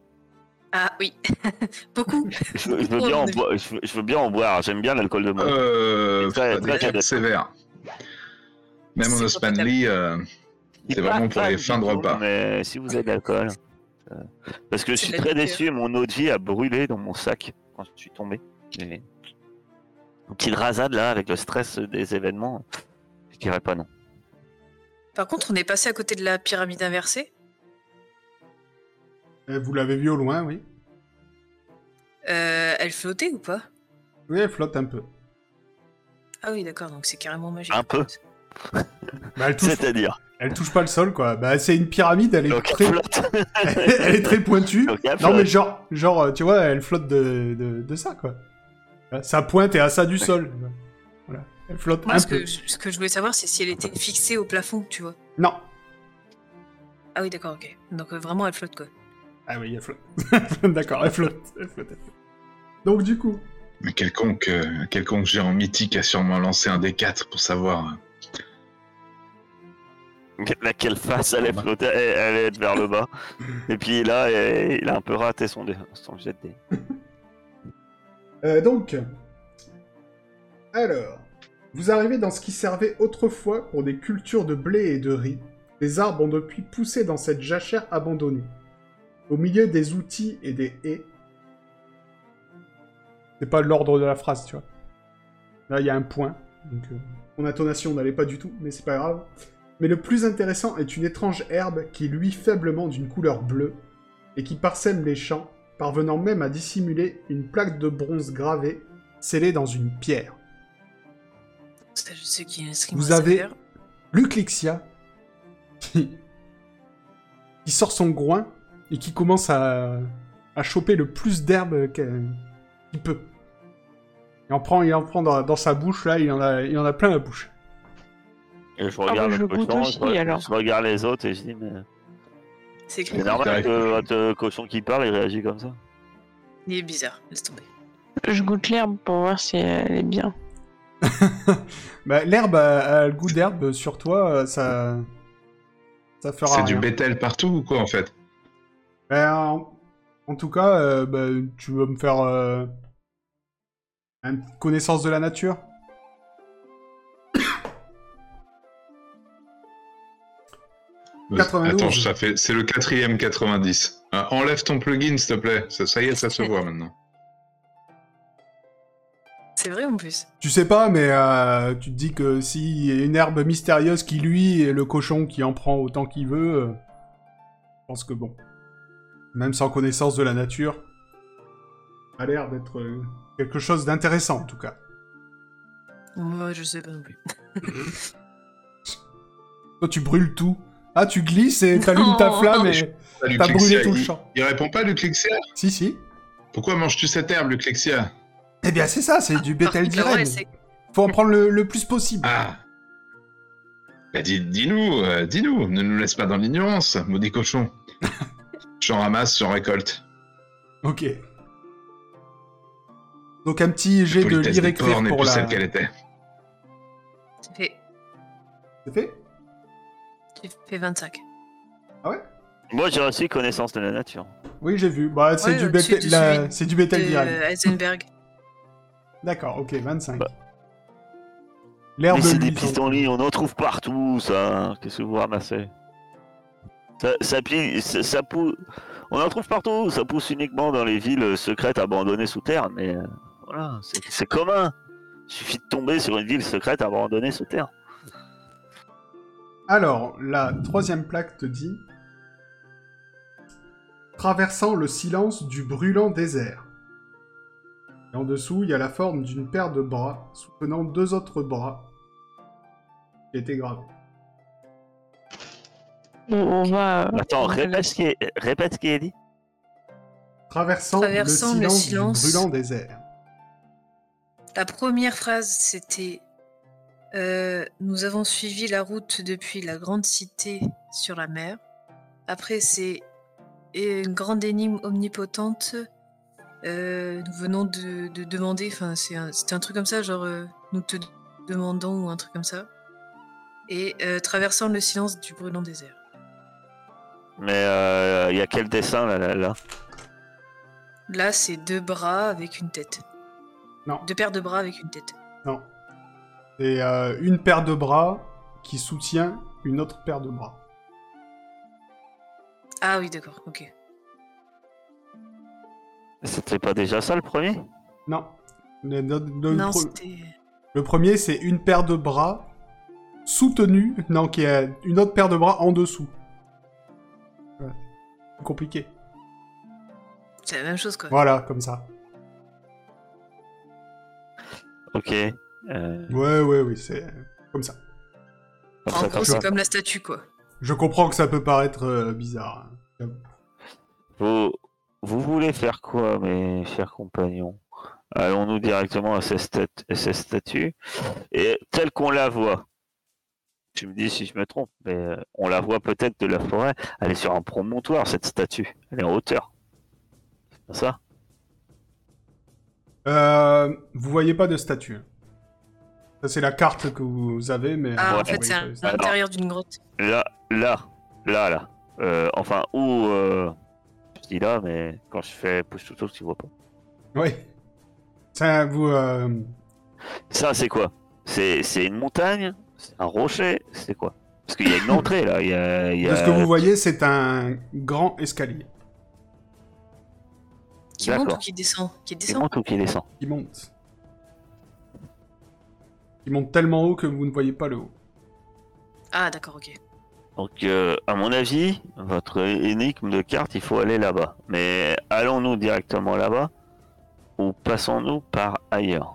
Ah oui, beaucoup. je, veux- je veux bien en boire, je, veux, je veux bien en boire, j'aime bien l'alcool de mort. Euh, Très- pas très cadet. sévères. Même en C'est Osmanli, euh, c'est vraiment pour les fins de repas. Mais si vous avez de l'alcool. euh, Parce que je suis très déçu, mon eau de vie a brûlé dans mon sac quand je suis tombé. J'ai Une petite rasade là, avec le stress des événements. Je dirais pas non. Par contre, on est passé à côté de la pyramide inversée. Euh, vous l'avez vu au loin, oui. Euh, elle flottait ou pas? Oui, elle flotte un peu. Ah oui, d'accord, donc c'est carrément magique. Un peu. Bah, elle, touche, C'est-à-dire? elle touche pas le sol, quoi. Bah, c'est une pyramide, elle est, Donc, très... elle flotte. elle est très pointue. Donc, Non, mais genre, genre, tu vois, elle flotte de, de, de ça, quoi. Sa pointe est à ça du sol. Voilà. Elle flotte Moi, un ce peu. que, ce que je voulais savoir, c'est si elle était fixée au plafond, tu vois. Non. Ah oui, d'accord, ok. Donc euh, vraiment, elle flotte, quoi. Ah oui, elle flotte. D'accord, elle flotte. Elle flotte, elle flotte. Donc, du coup, Mais quelconque, euh, quelconque géant mythique a sûrement lancé un D4 pour savoir. euh, Laquelle face allait flotter, elle allait être vers le bas. Et puis là, eh, il a un peu raté son, dé, son jet de dé. Euh, donc, alors, vous arrivez dans ce qui servait autrefois pour des cultures de blé et de riz. Les arbres ont depuis poussé dans cette jachère abandonnée. Au milieu des outils et des haies. C'est pas l'ordre de la phrase, tu vois. Là, il y a un point. Donc, euh, mon intonation n'allait pas du tout, mais c'est pas grave. Mais le plus intéressant est une étrange herbe qui luit faiblement d'une couleur bleue et qui parsème les champs parvenant même à dissimuler une plaque de bronze gravée scellée dans une pierre. Qui, Vous avez-. Luclixia, qui, qui sort son groin et qui commence à, à choper le plus d'herbe qu'il peut. Il en prend, il en prend dans, dans sa bouche, là, il en a, il en a plein la bouche. Et je bah, regarde je le cochon, aussi, je, re- alors. je regarde les autres et je dis, mais C'est normal que votre euh, cochon qui parle, il réagit comme ça. Il est bizarre, laisse tomber. Je goûte l'herbe pour voir si elle est bien. Bah, l'herbe a, a le goût d'herbe sur toi, ça, ça fera C'est du. Bethel partout ou quoi en fait? Ben, en, tout cas, euh, bah, tu veux me faire euh, une connaissance de la nature? 92. Attends, ça fait, c'est le quatrième 90. Euh, enlève ton plugin, s'il te plaît. Ça, ça y est, ça se voit maintenant. C'est vrai en plus. Tu sais pas, mais euh, tu te dis que s'il y a une herbe mystérieuse qui lui et le cochon qui en prend autant qu'il veut, euh, je pense que bon, même sans connaissance de la nature, ça a l'air d'être euh, quelque chose d'intéressant en tout cas. Moi, je sais pas non plus. Toi, tu brûles tout. Ah, tu glisses et t'allumes ta flamme et t'as brûlé tout le il- champ. Il répond pas, Luclexia Si, si. Pourquoi manges-tu cette herbe, Luclexia Eh bien, c'est ça, c'est du voix, d'Irène. Faut en prendre le, le plus possible. Ah bah, dis- Dis-nous, euh, dis-nous, ne nous laisse pas dans l'ignorance, maudit cochon. J'en ramasse, j'en récolte. Ok. Donc un petit jet de lire écrire pour plus la. celle qu'elle était. Tu fais, C'est fait? Tu fais 25. Moi, j'ai aussi connaissance de la nature. Oui, j'ai vu. Bah, c'est Ouais, du de la- c'est du Bethel. Heisenberg. D'accord, ok, 25. Bah. L'herbe Mais c'est des pissenlits, on en trouve partout, ça. Qu'est-ce que vous ramassez? Ça, pousse... On en trouve partout, ça pousse uniquement dans les villes secrètes abandonnées sous terre, mais euh, voilà, c'est commun. Il suffit de tomber sur une ville secrète abandonnée sous terre. Alors, la troisième plaque te dit Traversant le silence du brûlant désert, Et en dessous, il y a la forme d'une paire de bras soutenant deux autres bras qui a été gravé. On, on va. Attends, répète ce qui est, répète ce qui est dit. Traversant, Traversant le le silence, du brûlant désert. La première phrase, c'était euh, Nous avons suivi la route depuis la grande cité sur la mer. Après, c'est une grande énigme omnipotente. Euh, nous venons de, de demander, enfin, c'est un, c'était un truc comme ça, genre euh, nous te demandons ou un truc comme ça. Et euh, traversant le silence du brûlant désert. Mais euh, il y a quel dessin là, là, là? Là, c'est deux bras avec une tête. Non. Deux paires de bras avec une tête. Non. C'est euh, une paire de bras qui soutient une autre paire de bras. Ah oui, d'accord, ok. C'était pas déjà ça le premier? Non. Le, le- le non, pre- c'était. le premier, c'est une paire de bras soutenue, non, qui a une autre paire de bras en dessous. Compliqué. C'est la même chose, quoi. Voilà, comme ça. Ok. Euh, Ouais, ouais, oui, c'est comme ça. En gros, c'est comme la statue, quoi. Je comprends que ça peut paraître euh, bizarre. hein. Vous, vous voulez faire quoi, mes chers compagnons? Allons-nous directement à cette, stat- cette statue? Et telle qu'on la voit. Tu me dis si je me trompe, mais euh, on la voit peut-être de la forêt. Elle est sur un promontoire cette statue. Elle est en hauteur. C'est pas ça? Euh, vous voyez pas de statue. Ça, c'est la carte que vous avez, mais... Ah, Ouais. en fait, c'est à l'intérieur d'une grotte. Là, là, là, là. Euh, enfin, où euh, Je dis là, mais quand je fais push to talk, tu vois pas. Oui. Ça, vous... euh, Ça, c'est quoi? C'est c'est une montagne? Un rocher C'est quoi? Parce qu'il y a une entrée là. Il y a, il y De ce que vous voyez, c'est un grand escalier Qui monte ou qui descend? Qui Qui descend? monte ou qui descend? Qui monte. Qui monte tellement haut que vous ne voyez pas le haut. Ah, d'accord, ok. Donc, euh, à mon avis, votre énigme de carte, il faut aller là-bas. Mais allons-nous directement là-bas ou passons-nous par ailleurs?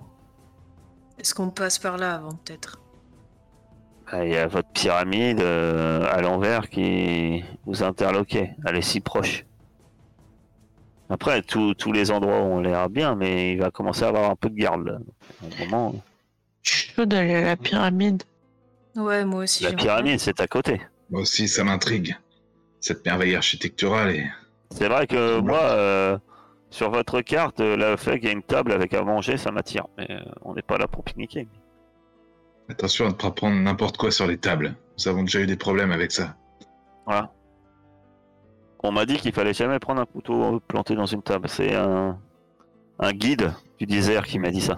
Est-ce qu'on passe par là avant, peut-être? Il y a votre pyramide euh, à l'envers qui vous interloquait. Elle est si proche. Après, tous tous les endroits ont l'air bien, mais il va commencer à avoir un peu de garde. Là. Un moment, Je suis chaud d'aller à la pyramide. Ouais, moi aussi. la pyramide, c'est à côté. Moi aussi, ça m'intrigue. Cette merveille architecturale et C'est vrai que moi, euh, sur votre carte, euh, le fait qu'il y a une table avec à manger, ça m'attire. Mais euh, on n'est pas là pour pique-niquer. Attention à ne pas prendre n'importe quoi sur les tables. Nous avons déjà eu des problèmes avec ça. Voilà. On m'a dit qu'il fallait jamais prendre un couteau planté dans une table. C'est un, un guide du désert qui m'a dit ça.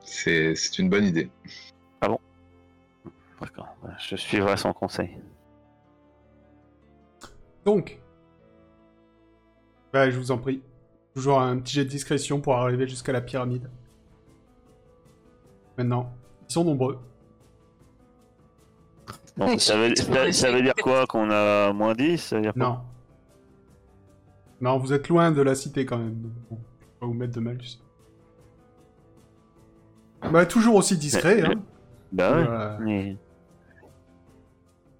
C'est une bonne idée. D'accord. Je suivrai son conseil. Donc, bah, je vous en prie. Toujours un petit jet de discrétion pour arriver jusqu'à la pyramide. Maintenant, ils sont nombreux. Bon, ça, veut, je- ça- ça veut dire quoi Qu'on a moins 10 ça veut dire quoi Non. Non, vous êtes loin de la cité quand même. Bon, je vais pas vous mettre de malus. Bah, toujours aussi discret, Mais- hein. Bah ouais. Voilà. mais- De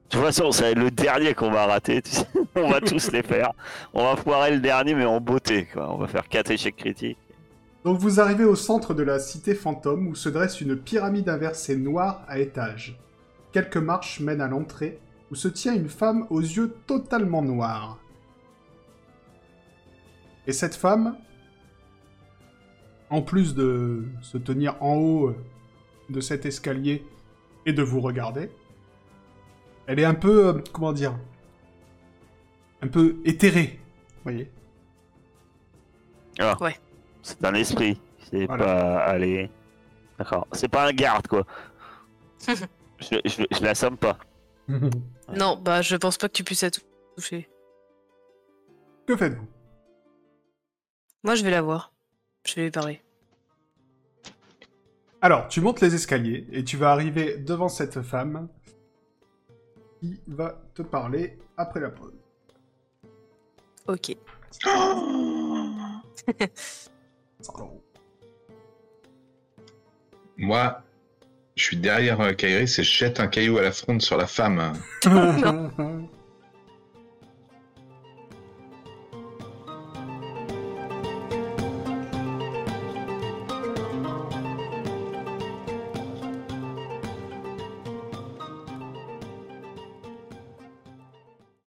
toute façon, ça va être le dernier qu'on va rater. tu sais. On va tous les faire. On va foirer le dernier, mais en beauté. Quoi. On va faire 4 échecs critiques. Donc vous arrivez au centre de la cité fantôme où se dresse une pyramide inversée noire à étages. Quelques marches mènent à l'entrée où se tient une femme aux yeux totalement noirs. Et cette femme, en plus de se tenir en haut de cet escalier et de vous regarder, elle est un peu, euh, comment dire, un peu éthérée, vous voyez Ah. Ouais. C'est un esprit. C'est Voilà. pas aller. D'accord. C'est pas un garde, quoi. je, je, je l'assomme pas. Non, bah, je pense pas que tu puisses la toucher. Que faites-vous? Moi, je vais la voir. Je vais lui parler. Alors, tu montes les escaliers et tu vas arriver devant cette femme qui va te parler après la pause. Ok. Moi, je suis derrière euh, Kairis et je jette un caillou à la fronde sur la femme.